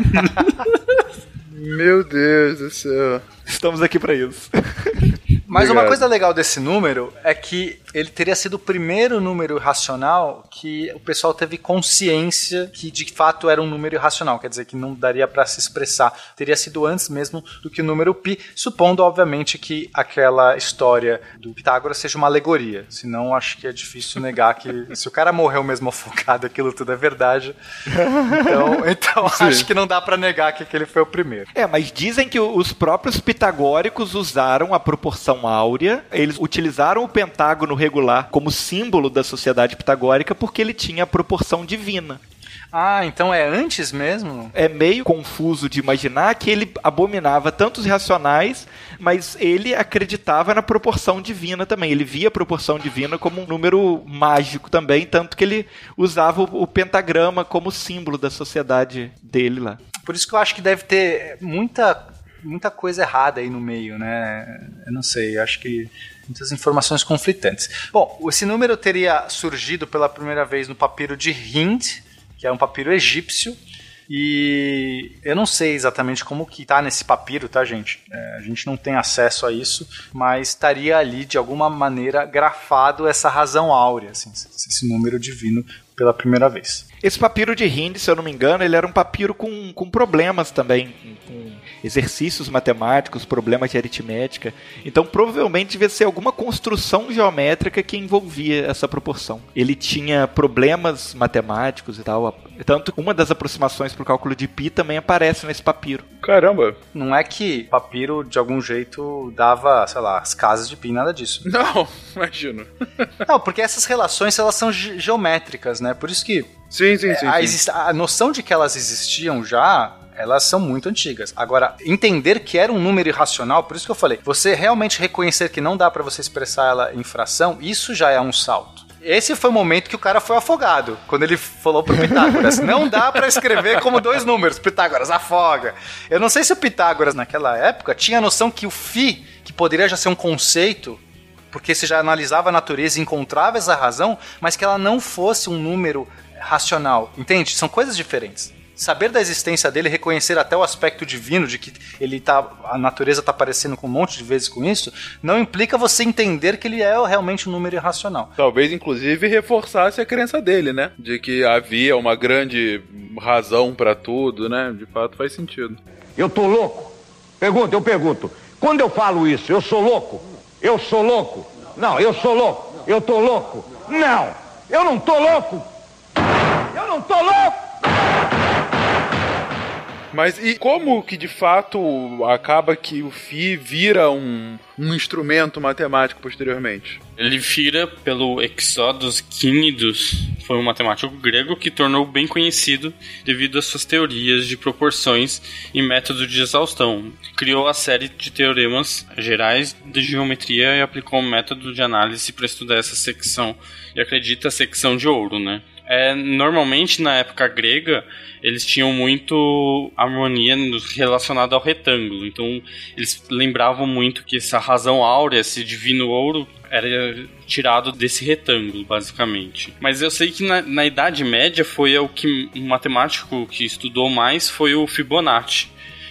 Meu Deus do céu.
Estamos aqui para isso.
Mas uma coisa legal desse número é que ele teria sido o primeiro número irracional que o pessoal teve consciência que de fato era um número irracional, quer dizer que não daria para se expressar. Teria sido antes mesmo do que o número pi, supondo obviamente que aquela história do Pitágoras seja uma alegoria. Senão acho que é difícil negar que se o cara morreu mesmo afogado, aquilo tudo é verdade. Então, então acho que não dá para negar que aquele foi o primeiro.
É, mas dizem que os próprios pitagóricos usaram a proporção áurea, eles utilizaram o pentágono regular como símbolo da sociedade pitagórica porque ele tinha a proporção divina.
Ah, então é antes mesmo?
É meio confuso de imaginar que ele abominava tanto os racionais, mas ele acreditava na proporção divina também. Ele via a proporção divina como um número mágico também, tanto que ele usava o, o pentagrama como símbolo da sociedade dele lá.
Por isso que eu acho que deve ter muita, muita coisa errada aí no meio, né? Eu não sei, acho que muitas informações conflitantes. Bom, esse número teria surgido pela primeira vez no papiro de Hind, que é um papiro egípcio, e eu não sei exatamente como que tá nesse papiro, tá, gente? É, a gente não tem acesso a isso, mas estaria ali de alguma maneira grafado essa razão áurea, assim, esse número divino pela primeira vez.
Esse papiro de Hind, se eu não me engano, ele era um papiro com, com problemas também, com exercícios matemáticos, problemas de aritmética. Então, provavelmente devia ser alguma construção geométrica que envolvia essa proporção. Ele tinha problemas matemáticos e tal. Tanto que uma das aproximações para o cálculo de pi também aparece nesse papiro.
Caramba.
Não é que papiro de algum jeito dava, sei lá, as casas de pi, nada disso.
Não, imagino.
Não, porque essas relações elas são ge- geométricas, né? Por isso que
Sim, sim, sim.
a,
sim.
a noção de que elas existiam já, elas são muito antigas. Agora, entender que era um número irracional, por isso que eu falei, você realmente reconhecer que não dá pra você expressar ela em fração, isso já é um salto. Esse foi o momento que o cara foi afogado, quando ele falou pro Pitágoras, não dá pra escrever como dois números, Pitágoras afoga. Eu não sei se o Pitágoras naquela época tinha a noção que o fi, que poderia já ser um conceito, porque você já analisava a natureza e encontrava essa razão, mas que ela não fosse um número racional. Entende? São coisas diferentes. Saber da existência dele, reconhecer até o aspecto divino de que ele tá, a natureza está aparecendo com um monte de vezes com isso, não implica você entender que ele é realmente um número irracional.
Talvez, inclusive, reforçasse a crença dele, né? De que havia uma grande razão pra tudo, né? De fato, faz sentido.
Eu tô louco? Pergunta, eu pergunto. Quando eu falo isso, eu sou louco? Eu sou louco? Não, eu sou louco. Eu tô louco? Não, eu não tô louco. Eu não tô louco.
Mas e como que de fato acaba que o Fi vira um, um instrumento matemático posteriormente?
Ele vira pelo Exodus Quínidos, foi um matemático grego que tornou bem conhecido devido às suas teorias de proporções e método de exaustão. Criou a série de teoremas gerais de geometria e aplicou um método de análise para estudar essa secção, e acredita a secção de ouro, né? É, normalmente na época grega eles tinham muito harmonia relacionada ao retângulo, então eles lembravam muito que essa razão áurea, esse divino ouro, era tirado desse retângulo, basicamente. Mas eu sei que na, na Idade Média foi o que um matemático que estudou mais foi o Fibonacci,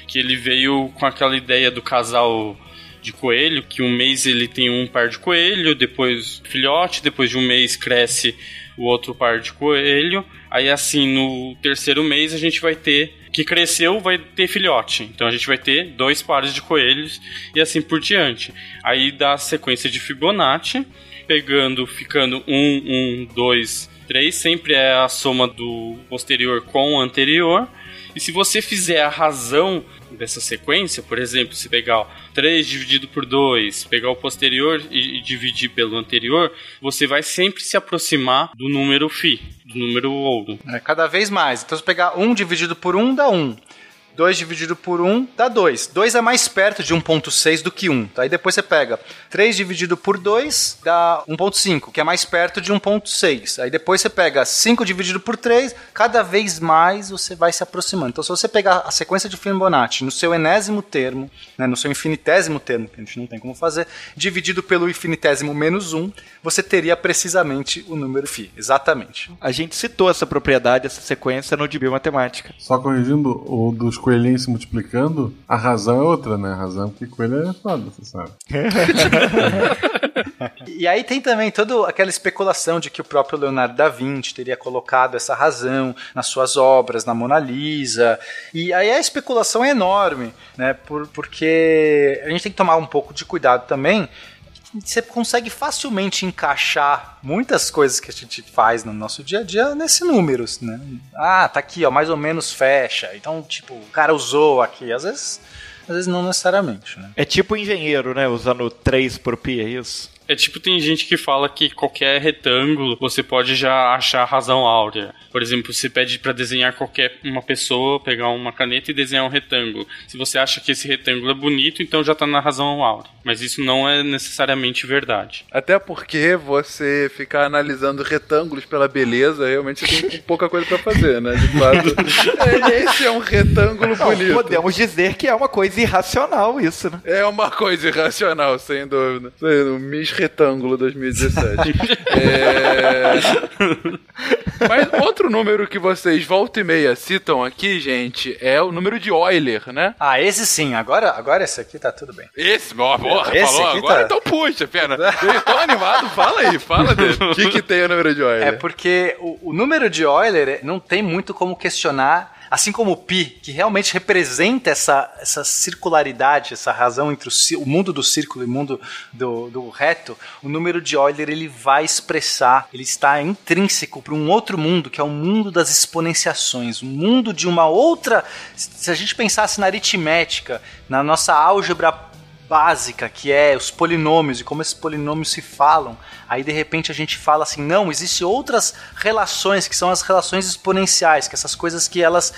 que ele veio com aquela ideia do casal de coelho, que um mês ele tem um par de coelho, depois filhote, depois de um mês cresce o outro par de coelho. Aí assim, no terceiro mês a gente vai ter que cresceu, vai ter filhote. Então a gente vai ter dois pares de coelhos e assim por diante. Aí dá a sequência de Fibonacci, pegando, ficando um, um, dois, três, sempre é a soma do posterior com o anterior. E se você fizer a razão dessa sequência, por exemplo, se pegar ó, 3 dividido por 2, pegar o posterior e, e dividir pelo anterior, você vai sempre se aproximar do número φ, do número ouro.
É, cada vez mais. Então, se pegar 1 dividido por 1, dá 1. 2 dividido por 1 dá 2. 2 é mais perto de 1.6 do que 1. Tá? Aí depois você pega 3 dividido por 2 dá 1.5, que é mais perto de 1.6. Aí depois você pega 5 dividido por 3, cada vez mais você vai se aproximando. Então se você pegar a sequência de Fibonacci no seu enésimo termo, né, no seu infinitésimo termo, que a gente não tem como fazer, dividido pelo infinitésimo menos 1, você teria precisamente o número φ. Exatamente.
A gente citou essa propriedade, essa sequência no de biomatemática.
Só corrigindo o dos coelhinhos se multiplicando, a razão é outra, né? A razão é porque coelho é foda, você sabe.
E aí tem também toda aquela especulação de que o próprio Leonardo da Vinci teria colocado essa razão nas suas obras, na Mona Lisa. E aí a especulação é enorme, né? Por, porque a gente tem que tomar um pouco de cuidado também. Você consegue facilmente encaixar muitas coisas que a gente faz no nosso dia a dia nesse números, né? Ah, tá aqui, ó, mais ou menos fecha. Então, tipo, o cara usou aqui. Às vezes, às vezes não necessariamente, né?
É tipo engenheiro, né? Usando 3 por pi, é isso?
É tipo, tem gente que fala que qualquer retângulo você pode já achar razão áurea. Por exemplo, você pede para desenhar qualquer uma pessoa, pegar uma caneta e desenhar um retângulo. Se você acha que esse retângulo é bonito, então já tá na razão áurea. Mas isso não é necessariamente verdade.
Até porque você ficar analisando retângulos pela beleza, realmente você tem pouca coisa para fazer, né? De fato, esse é um retângulo
Não,
bonito.
podemos dizer que é uma coisa irracional isso, né?
É uma coisa irracional, sem dúvida. O Miss Retângulo 2017. é... Mas outro número que vocês volta e meia citam aqui, gente, é o número de Euler, né?
Ah, esse sim. Agora, agora esse aqui tá tudo bem.
Esse, ó, porra,
Esse
falou
aqui
agora,
tá-
então puxa, pena. Eu tô animado, fala aí, fala dele. O que, que tem o número de Euler?
É porque o, o número de Euler não tem muito como questionar, assim como o pi, que realmente representa essa, essa circularidade, essa razão entre o, o mundo do círculo e o mundo do, do reto, o número de Euler ele vai expressar, ele está intrínseco para um outro mundo, que é o mundo das exponenciações, um mundo de uma outra. Se a gente pensasse na aritmética, na nossa álgebra básica, que é os polinômios e como esses polinômios se falam. Aí de repente a gente fala assim, não, existem outras relações que são as relações exponenciais, que essas coisas que elas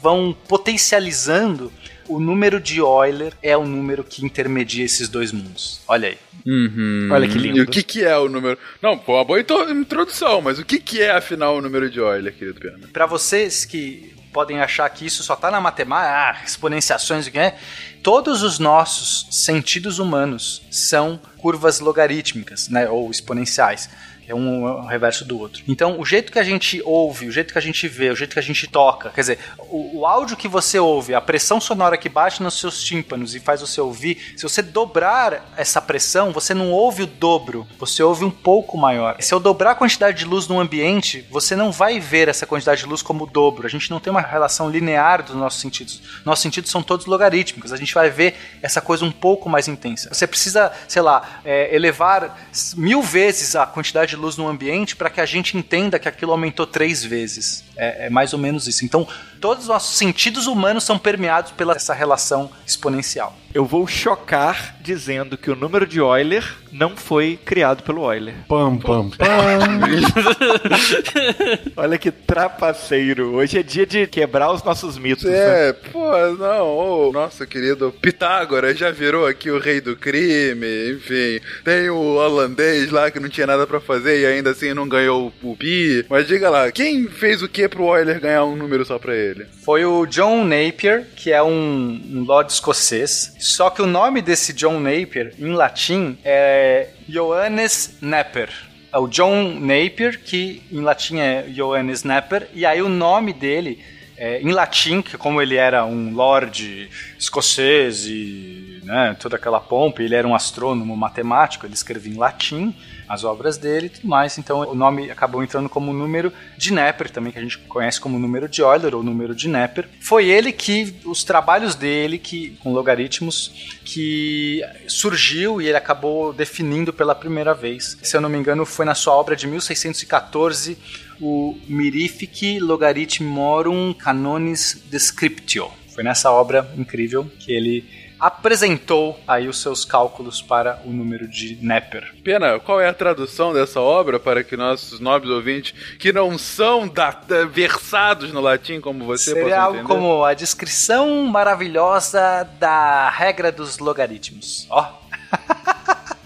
vão potencializando. O número de Euler é o número que intermedia esses dois mundos. Olha aí.
Uhum.
Olha que lindo.
E o que, que é o número? Não, pô, uma boa intro- introdução, mas o que, que é afinal o número de Euler, querido Pena?
Para vocês que podem achar que isso só está na matemática, ah, exponenciações, o que é? Todos os nossos sentidos humanos são curvas logarítmicas, né, ou exponenciais. É um, é um reverso do outro. Então, o jeito que a gente ouve, o jeito que a gente vê, o jeito que a gente toca, quer dizer, o, o áudio que você ouve, a pressão sonora que bate nos seus tímpanos e faz você ouvir, se você dobrar essa pressão, você não ouve o dobro, você ouve um pouco maior. Se eu dobrar a quantidade de luz no ambiente, você não vai ver essa quantidade de luz como o dobro. A gente não tem uma relação linear dos nossos sentidos. Nossos sentidos são todos logarítmicos. A gente vai ver essa coisa um pouco mais intensa. Você precisa, sei lá, é, elevar mil vezes a quantidade de luz no ambiente para que a gente entenda que aquilo aumentou três vezes. É, é mais ou menos isso. Então, todos os nossos sentidos humanos são permeados pela essa relação exponencial.
Eu vou chocar dizendo que o número de Euler não foi criado pelo Euler.
Pam, pam, pam.
Olha que trapaceiro. Hoje é dia de quebrar os nossos mitos. né?
É, pô, não, ô, nosso querido Pitágoras já virou aqui o rei do crime, enfim. Tem o holandês lá que não tinha nada pra fazer e ainda assim não ganhou o pi. Mas diga lá, quem fez o que pro Euler ganhar um número só pra ele?
Foi o John Napier, que é um, um lord escocês. Só que o nome desse John Napier, em latim, é Johannes Napier. É o John Napier, que em latim é Johannes Napier, e aí o nome dele, é, em latim, que como ele era um lord escocês e né, toda aquela pompa, ele era um astrônomo matemático, ele escrevia em latim as obras dele e tudo mais. Então o nome acabou entrando como número de Napier, também que a gente conhece como número de Euler ou número de Napier. Foi ele que os trabalhos dele que com logaritmos que surgiu e ele acabou definindo pela primeira vez. Se eu não me engano, foi na sua obra de 1614, o Mirifici Logarithmorum Canonis Descriptio. Foi nessa obra incrível que ele apresentou aí os seus cálculos para o número de Neper.
Pena, qual é a tradução dessa obra para que nossos nobres ouvintes, que não são da, da- versados no latim como você,
Seria
possam
algo
entender?
como a descrição maravilhosa da regra dos logaritmos. Ó,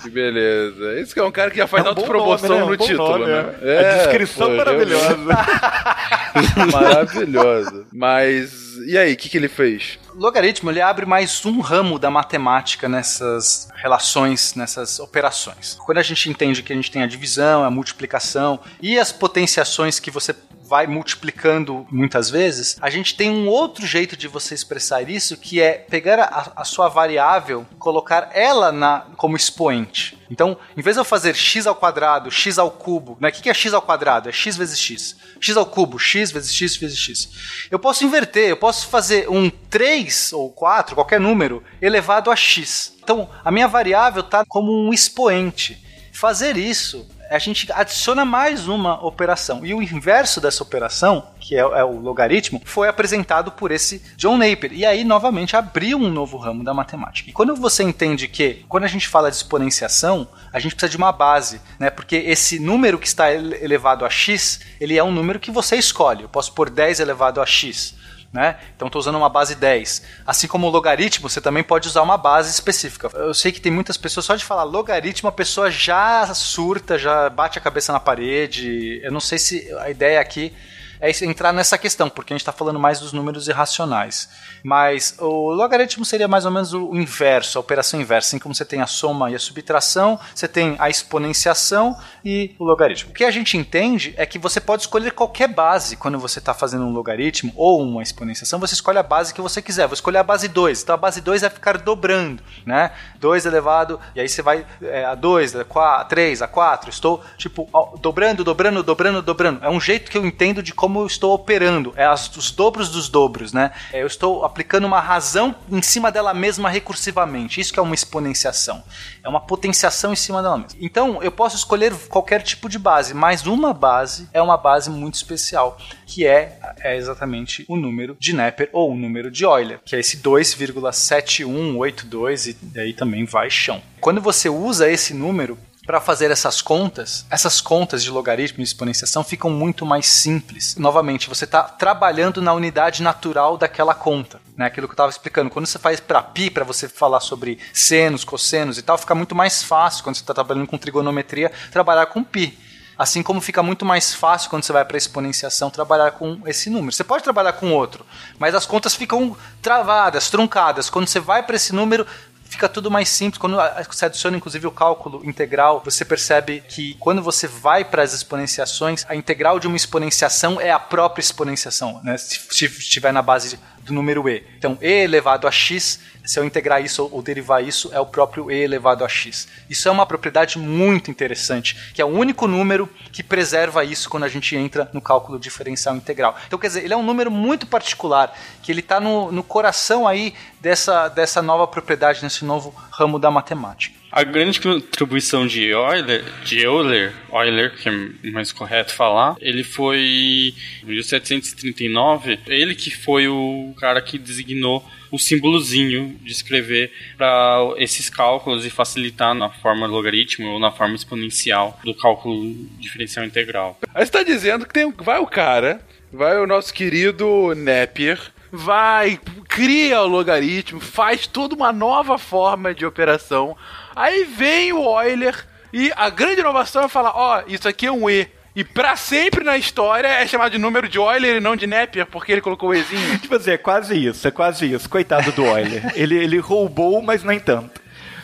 Que beleza. Isso que é um cara que já faz
É um
autopromoção
nome, né?
no
Um bom
título,
nome,
né?
é. A descrição
pô,
maravilhosa.
realmente Maravilhosa. Mas, e aí, o que, que ele fez?
Logaritmo ele abre mais um ramo da matemática nessas relações, nessas operações. Quando a gente entende que a gente tem a divisão, a multiplicação e as potenciações que você vai multiplicando muitas vezes, a gente tem um outro jeito de você expressar isso, que é pegar a, a sua variável, colocar ela na, como expoente. Então, em vez de eu fazer x ao quadrado, x ao cubo, né? O que é x ao quadrado? É x vezes x. x ao cubo, x vezes x vezes x. Eu posso inverter, eu posso fazer um 3 ou 4, qualquer número, elevado a x. Então, a minha variável está como um expoente. Fazer isso, a gente adiciona mais uma operação. E o inverso dessa operação, que é, é o logaritmo, foi apresentado por esse John Napier. E aí, novamente, abriu um novo ramo da matemática. E quando você entende que, quando a gente fala de exponenciação, a gente precisa de uma base, né? Porque esse número que está ele- elevado a x, ele é um número que você escolhe. Eu posso pôr 10 elevado a x. Né? Então estou usando uma base 10. Assim como o logaritmo, você também pode usar uma base específica. Eu sei que tem muitas pessoas, só de falar logaritmo, a pessoa já surta, já bate a cabeça na parede. Eu não sei se a ideia aqui é entrar nessa questão, porque a gente está falando mais dos números irracionais. Mas o logaritmo seria mais ou menos o inverso, a operação inversa. Assim como você tem a soma e a subtração, você tem a exponenciação e o logaritmo. O que a gente entende é que você pode escolher qualquer base quando você está fazendo um logaritmo ou uma exponenciação, você escolhe a base que você quiser. Vou escolher a base 2. Então a base 2 vai ficar dobrando, né? 2 elevado, e aí você vai é, a 2, a 4, a 3, a 4. Estou, tipo, dobrando, dobrando, dobrando, dobrando. É um jeito que eu entendo de como eu estou operando. É as- os dobros dos dobros, né? É, eu estou aplicando uma razão em cima dela mesma recursivamente. Isso que é uma exponenciação. É uma potenciação em cima dela mesma. Então, eu posso escolher qualquer tipo de base, mas uma base é uma base muito especial, que é, é exatamente o número de Neper ou o número de Euler, que é esse 2,7182 e daí também vai chão. Quando você usa esse número para fazer essas contas, essas contas de logaritmo e exponenciação ficam muito mais simples. Novamente, você está trabalhando na unidade natural daquela conta. Né? Aquilo que eu estava explicando. Quando você faz para pi, para você falar sobre senos, cossenos e tal, fica muito mais fácil quando você está trabalhando com trigonometria trabalhar com pi. Assim como fica muito mais fácil quando você vai para exponenciação trabalhar com esse número. Você pode trabalhar com outro, mas as contas ficam travadas, truncadas. Quando você vai para esse número, fica tudo mais simples. Quando você adiciona, inclusive, o cálculo integral, você percebe que quando você vai para as exponenciações, a integral de uma exponenciação é a própria exponenciação, né? se estiver na base do número e. Então, e elevado a x, se eu integrar isso ou derivar isso, é o próprio e elevado a x. Isso é uma propriedade muito interessante, que é o único número que preserva isso quando a gente entra no cálculo diferencial integral. Então, quer dizer, ele é um número muito particular, que ele está no, no coração aí dessa, dessa nova propriedade, nesse novo ramo da matemática.
A grande contribuição de Euler, de Euler, Euler, que é mais correto falar, ele foi em 1739, ele que foi o cara que designou o símbolozinho de escrever para esses cálculos e facilitar na forma logaritmo ou na forma exponencial do cálculo diferencial integral.
Aí você tá dizendo que tem, vai o cara, vai o nosso querido Napier, vai, cria o logaritmo, faz toda uma nova forma de operação. Aí vem o Euler e a grande inovação é falar, ó, isso aqui é um E. E pra sempre na história é chamado de número de Euler e não de Napier, porque ele colocou o Ezinho.
Tipo assim, é quase isso, é quase isso. Coitado do Euler. ele, ele roubou, mas nem tanto.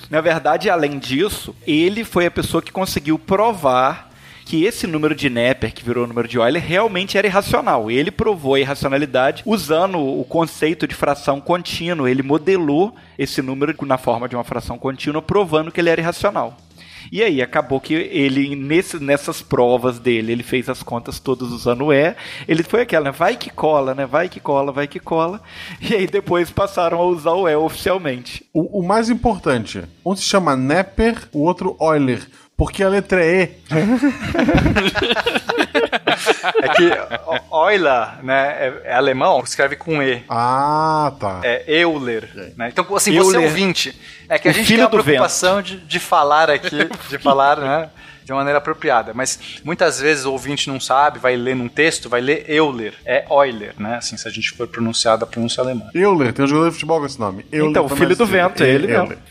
Na verdade, além disso, ele foi a pessoa que conseguiu provar que esse número de Napier, que virou o número de Euler, realmente era irracional. Ele provou a irracionalidade usando o conceito de fração contínua. Ele modelou esse número na forma de uma fração contínua, provando que ele era irracional. E aí acabou que ele, nesse, nessas provas dele, ele fez as contas todas usando o E. Ele foi aquela, né? Vai que cola, né? Vai que cola, vai que cola. E aí depois passaram a usar o E oficialmente.
O, o mais importante, um se chama Nepper, o outro Euler. Porque a letra é E.
É que o- Euler, né, é, é alemão, escreve com E.
Ah, tá.
É Euler, né? Então, assim, você
Euler.
ouvinte, é que a
O
gente tem a preocupação de, de falar aqui, de falar, né? De maneira apropriada. Mas muitas vezes o ouvinte não sabe, vai ler num texto, vai ler Euler. É Euler, né? Assim, se a gente for pronunciar da pronúncia alemã.
Euler, tem um jogador de futebol com esse nome. Euler
Então, o filho do vento, é ele
Euler.
mesmo.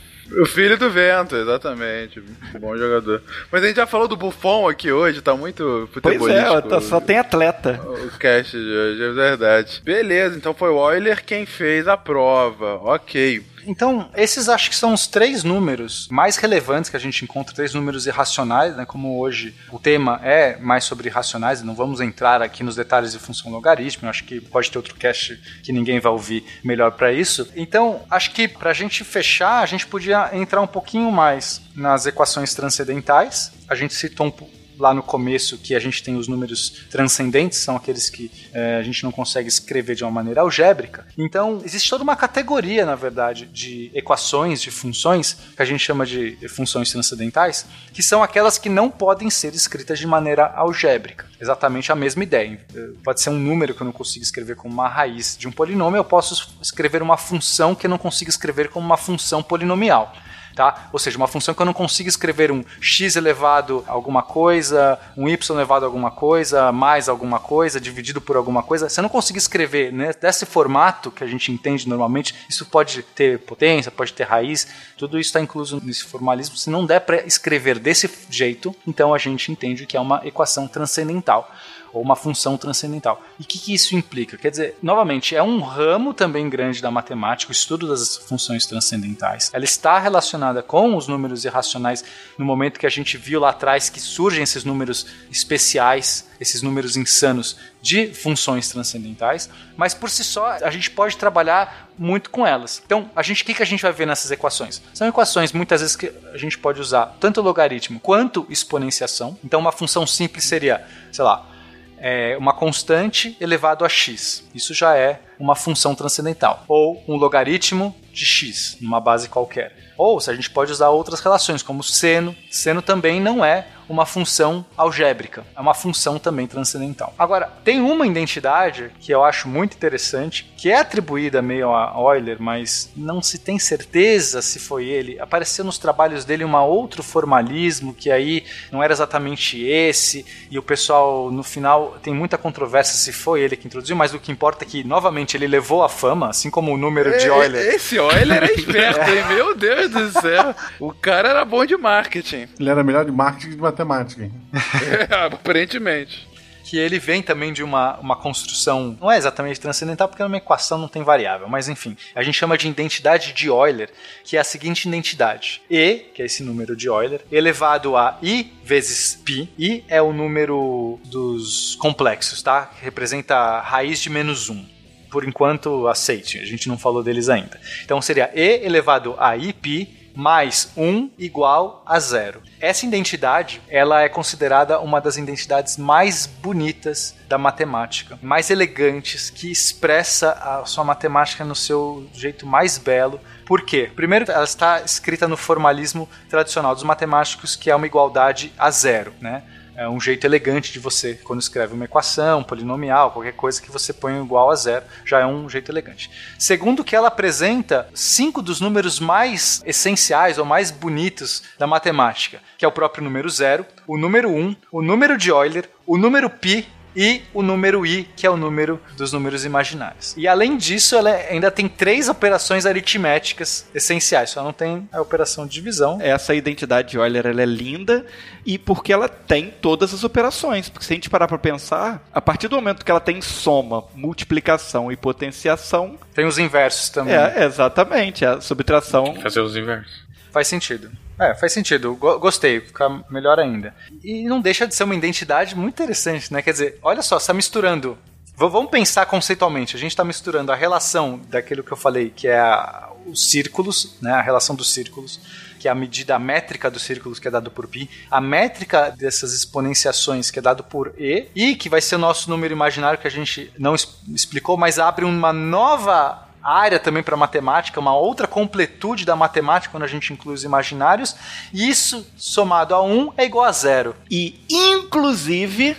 O filho do vento, exatamente. Bom jogador. Mas a gente já falou do Buffon aqui hoje, tá muito
Pois
futebolístico.
é, tá- só tem atleta.
O cast de hoje, é verdade. Beleza, então foi o Euler quem fez a prova. Ok.
Então, esses acho que são os três números mais relevantes que a gente encontra, três números irracionais, né? Como hoje o tema é mais sobre irracionais, não vamos entrar aqui nos detalhes de função logarítmica, acho que pode ter outro cast que ninguém vai ouvir melhor para isso. Então, acho que para a gente fechar, a gente podia entrar um pouquinho mais nas equações transcendentais. A gente citou um po- lá no começo que a gente tem os números transcendentes, são aqueles que eh, a gente não consegue escrever de uma maneira algébrica. Então, existe toda uma categoria, na verdade, de equações, de funções, que a gente chama de funções transcendentais, que são aquelas que não podem ser escritas de maneira algébrica. Exatamente a mesma ideia. Pode ser um número que eu não consigo escrever como uma raiz de um polinômio, eu posso escrever uma função que eu não consigo escrever como uma função polinomial tá? Ou seja, uma função que eu não consigo escrever um x elevado a alguma coisa, um y elevado a alguma coisa, mais alguma coisa, dividido por alguma coisa. Se eu não conseguir escrever né, desse formato que a gente entende normalmente, isso pode ter potência, pode ter raiz, tudo isso está incluso nesse formalismo. Se não der para escrever desse jeito, então a gente entende que é uma equação transcendental ou uma função transcendental. E o que, que isso implica? Quer dizer, novamente, é um ramo também grande da matemática, o estudo das funções transcendentais. Ela está relacionada com os números irracionais no momento que a gente viu lá atrás que surgem esses números especiais, esses números insanos de funções transcendentais, mas por si só a gente pode trabalhar muito com elas. Então, a gente, o que, que a gente vai ver nessas equações? São equações muitas vezes que a gente pode usar tanto logaritmo quanto exponenciação. Então, uma função simples seria, sei lá, é uma constante elevado a x. Isso já é uma função transcendental. Ou um logaritmo de x, numa base qualquer. Ou se a gente pode usar outras relações, como seno. Seno também não é uma função algébrica, é uma função também transcendental. Agora, tem uma identidade que eu acho muito interessante, que é atribuída meio a Euler, mas não se tem certeza se foi ele. Apareceu nos trabalhos dele um outro formalismo, que aí não era exatamente esse, e o pessoal, no final, tem muita controvérsia se foi ele que introduziu, mas o que importa é que, novamente, ele levou a fama, assim como o número de Euler.
Esse Euler é esperto, hein? Meu Deus do céu. O cara era bom de marketing.
Ele era melhor de marketing que de matemática, hein?
Aparentemente.
que ele vem também de uma, uma construção, não é exatamente transcendental, porque numa equação não tem variável, mas enfim, a gente chama de identidade de Euler, que é a seguinte identidade: E, que é esse número de Euler, elevado a I vezes π, I é o número dos complexos, tá? Que representa a raiz de menos 1. Por enquanto, aceite, a gente não falou deles ainda. Então seria E elevado a Iπ mais 1 igual a zero. Essa identidade, ela é considerada uma das identidades mais bonitas da matemática, mais elegantes, que expressa a sua matemática no seu jeito mais belo. Por quê? Primeiro, ela está escrita no formalismo tradicional dos matemáticos, que é uma igualdade a zero, né? É um jeito elegante de você, quando escreve uma equação, polinomial, qualquer coisa que você põe igual a zero, já é um jeito elegante. Segundo, que ela apresenta cinco dos números mais essenciais ou mais bonitos da matemática, que é o próprio número zero, o número 1, um, o número de Euler, o número π e o número i, que é o número dos números imaginários. E além disso, ela ainda tem três operações aritméticas essenciais, só não tem a operação de divisão.
Essa identidade de Euler ela é linda e porque ela tem todas as operações. Porque se a gente parar para pensar, a partir do momento que ela tem soma, multiplicação e potenciação,
Tem os inversos também.
é exatamente a subtração.
Fazer os inversos.
Faz sentido. É, faz sentido. Go- Gostei, fica melhor ainda. E não deixa de ser uma identidade muito interessante, né? Quer dizer, olha só, você tá misturando. V- vamos pensar conceitualmente. A gente está misturando a relação daquilo que eu falei, que é a- os círculos, né? A relação dos círculos, que é a medida métrica dos círculos, que é dado por π, a métrica dessas exponenciações, que é dado por e, e que vai ser o nosso número imaginário que a gente não explicou, mas abre uma nova área também para matemática, uma outra completude da matemática quando a gente inclui os imaginários. E isso somado a 1 é igual a zero.
E inclusive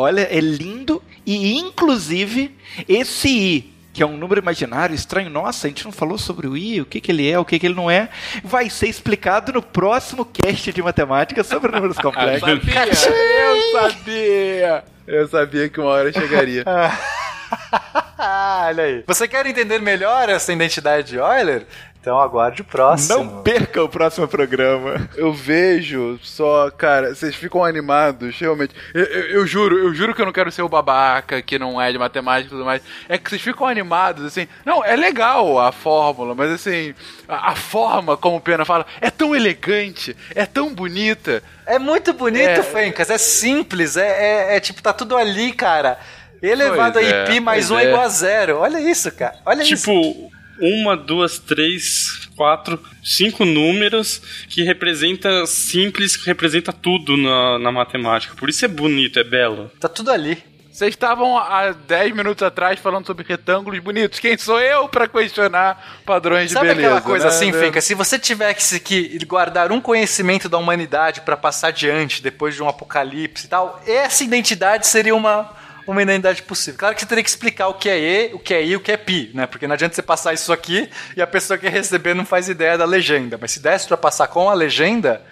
Olha, é lindo e inclusive esse I, que é um número imaginário estranho, nossa, a gente não falou sobre o I, o que, que ele é, o que, que ele não é, vai ser explicado no próximo cast de matemática sobre números complexos.
Eu sabia! Eu sabia que uma hora chegaria.
Olha aí. Você quer entender melhor essa identidade de Euler? Então aguarde o próximo.
Não perca o próximo programa.
Eu vejo só, cara, vocês ficam animados, realmente. Eu, eu- eu juro, eu juro que eu não quero ser o babaca que não é de matemática e tudo mais. É que vocês ficam animados, assim. Não, é legal a fórmula, mas assim, a, a forma como o Pena fala é tão elegante, é tão bonita.
É muito bonito,
É.
Fencas. É simples. É, é- é tipo, tá tudo ali, cara. Elevado
Pois
a
é,
pi mais
pois
um
é.
é igual a zero. Olha isso, cara. Olha isso.
Tipo, uma, duas, três, quatro, cinco números que representa simples, que representa tudo na, na matemática. Por isso é bonito, é belo.
Tá tudo ali.
Vocês estavam há 10 minutos atrás falando sobre retângulos bonitos. Quem sou eu pra questionar padrões
Sabe
de beleza?
aquela coisa
né?
assim, Fencas? Se você tivesse que guardar um conhecimento da humanidade pra passar adiante depois de um apocalipse e tal, essa identidade seria uma, uma identidade possível. Claro que você teria que explicar o que é E, o que é I o que é pi, né? Porque não adianta você passar isso aqui e a pessoa que receber não faz ideia da legenda. Mas se desse pra passar com a legenda,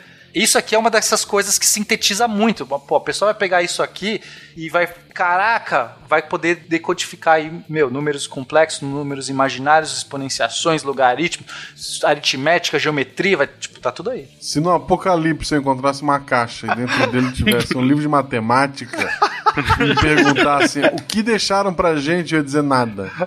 isso aqui é uma dessas coisas que sintetiza muito. Pô, a pessoa vai pegar isso aqui e vai, caraca, vai poder decodificar aí, meu, números complexos, números imaginários, exponenciações, logaritmos, aritmética, geometria, vai, tipo, tá tudo aí.
Se no apocalipse eu encontrasse uma caixa e dentro dele tivesse um livro de matemática e me perguntassem o que deixaram pra gente, eu ia dizer nada.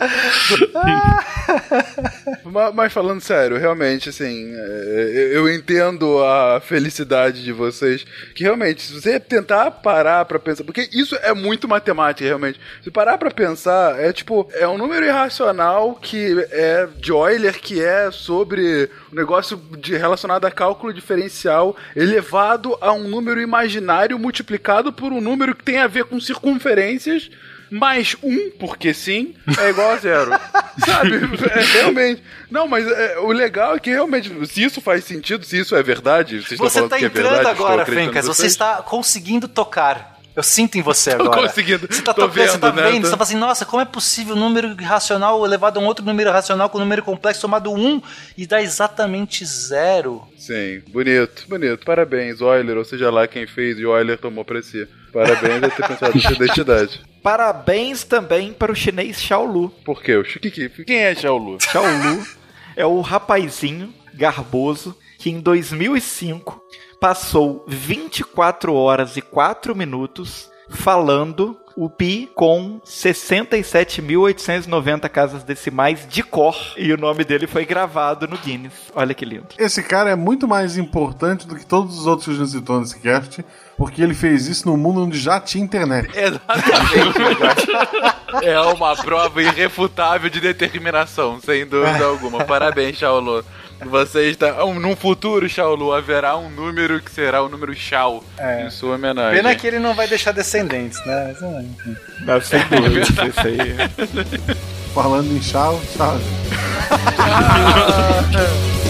Ma- Mas falando sério, realmente, assim, é, eu entendo a felicidade de vocês. Que realmente, se você tentar parar pra pensar, porque isso é muito matemática, realmente. Se parar pra pensar, é tipo, é um número irracional que é de Euler, que é sobre um negócio de, relacionado a cálculo diferencial elevado a um número imaginário multiplicado por um número que tem a ver com circunferências mais um, porque sim, é igual a zero. Sabe? É, realmente. Não, mas é, o legal é que realmente, se isso faz sentido, se isso é verdade, vocês estão
Você
falando
tá
que é
entrando
verdade, estou
agora, Fencas. Você está conseguindo tocar. Eu sinto em você
Tô
agora.
conseguindo.
Você tá
Tô
tocando, você tá
vendo, né?
vendo. Você tá assim, nossa, como é possível um número racional elevado a um outro número racional com um número complexo somado 1 e dá exatamente zero?
Sim, bonito, bonito. Parabéns, Euler, ou seja lá quem fez e Euler tomou pra si. Parabéns por ter pensado nessa identidade.
Parabéns também para o chinês Xiaolu.
Por quê? O que, que- quem é Xiaolu?
Xiaolu é o rapazinho garboso que em 2005 passou 24 horas e 4 minutos falando o pi com 67.890 casas decimais de cor e o nome dele foi gravado no Guinness. Olha que lindo.
Esse cara é muito mais importante do que todos os outros que a gente citou nesse cast, porque ele fez isso no mundo onde já tinha internet.
Exatamente. é uma prova irrefutável de determinação, sem dúvida alguma. Parabéns, Shaolu. Você está. um- Num futuro, Shaolu, haverá um número que será o número Shao
É.
em sua homenagem.
Pena que ele não vai deixar descendentes, né? É.
Não, sem dúvida, isso aí.
Falando em chau, chau.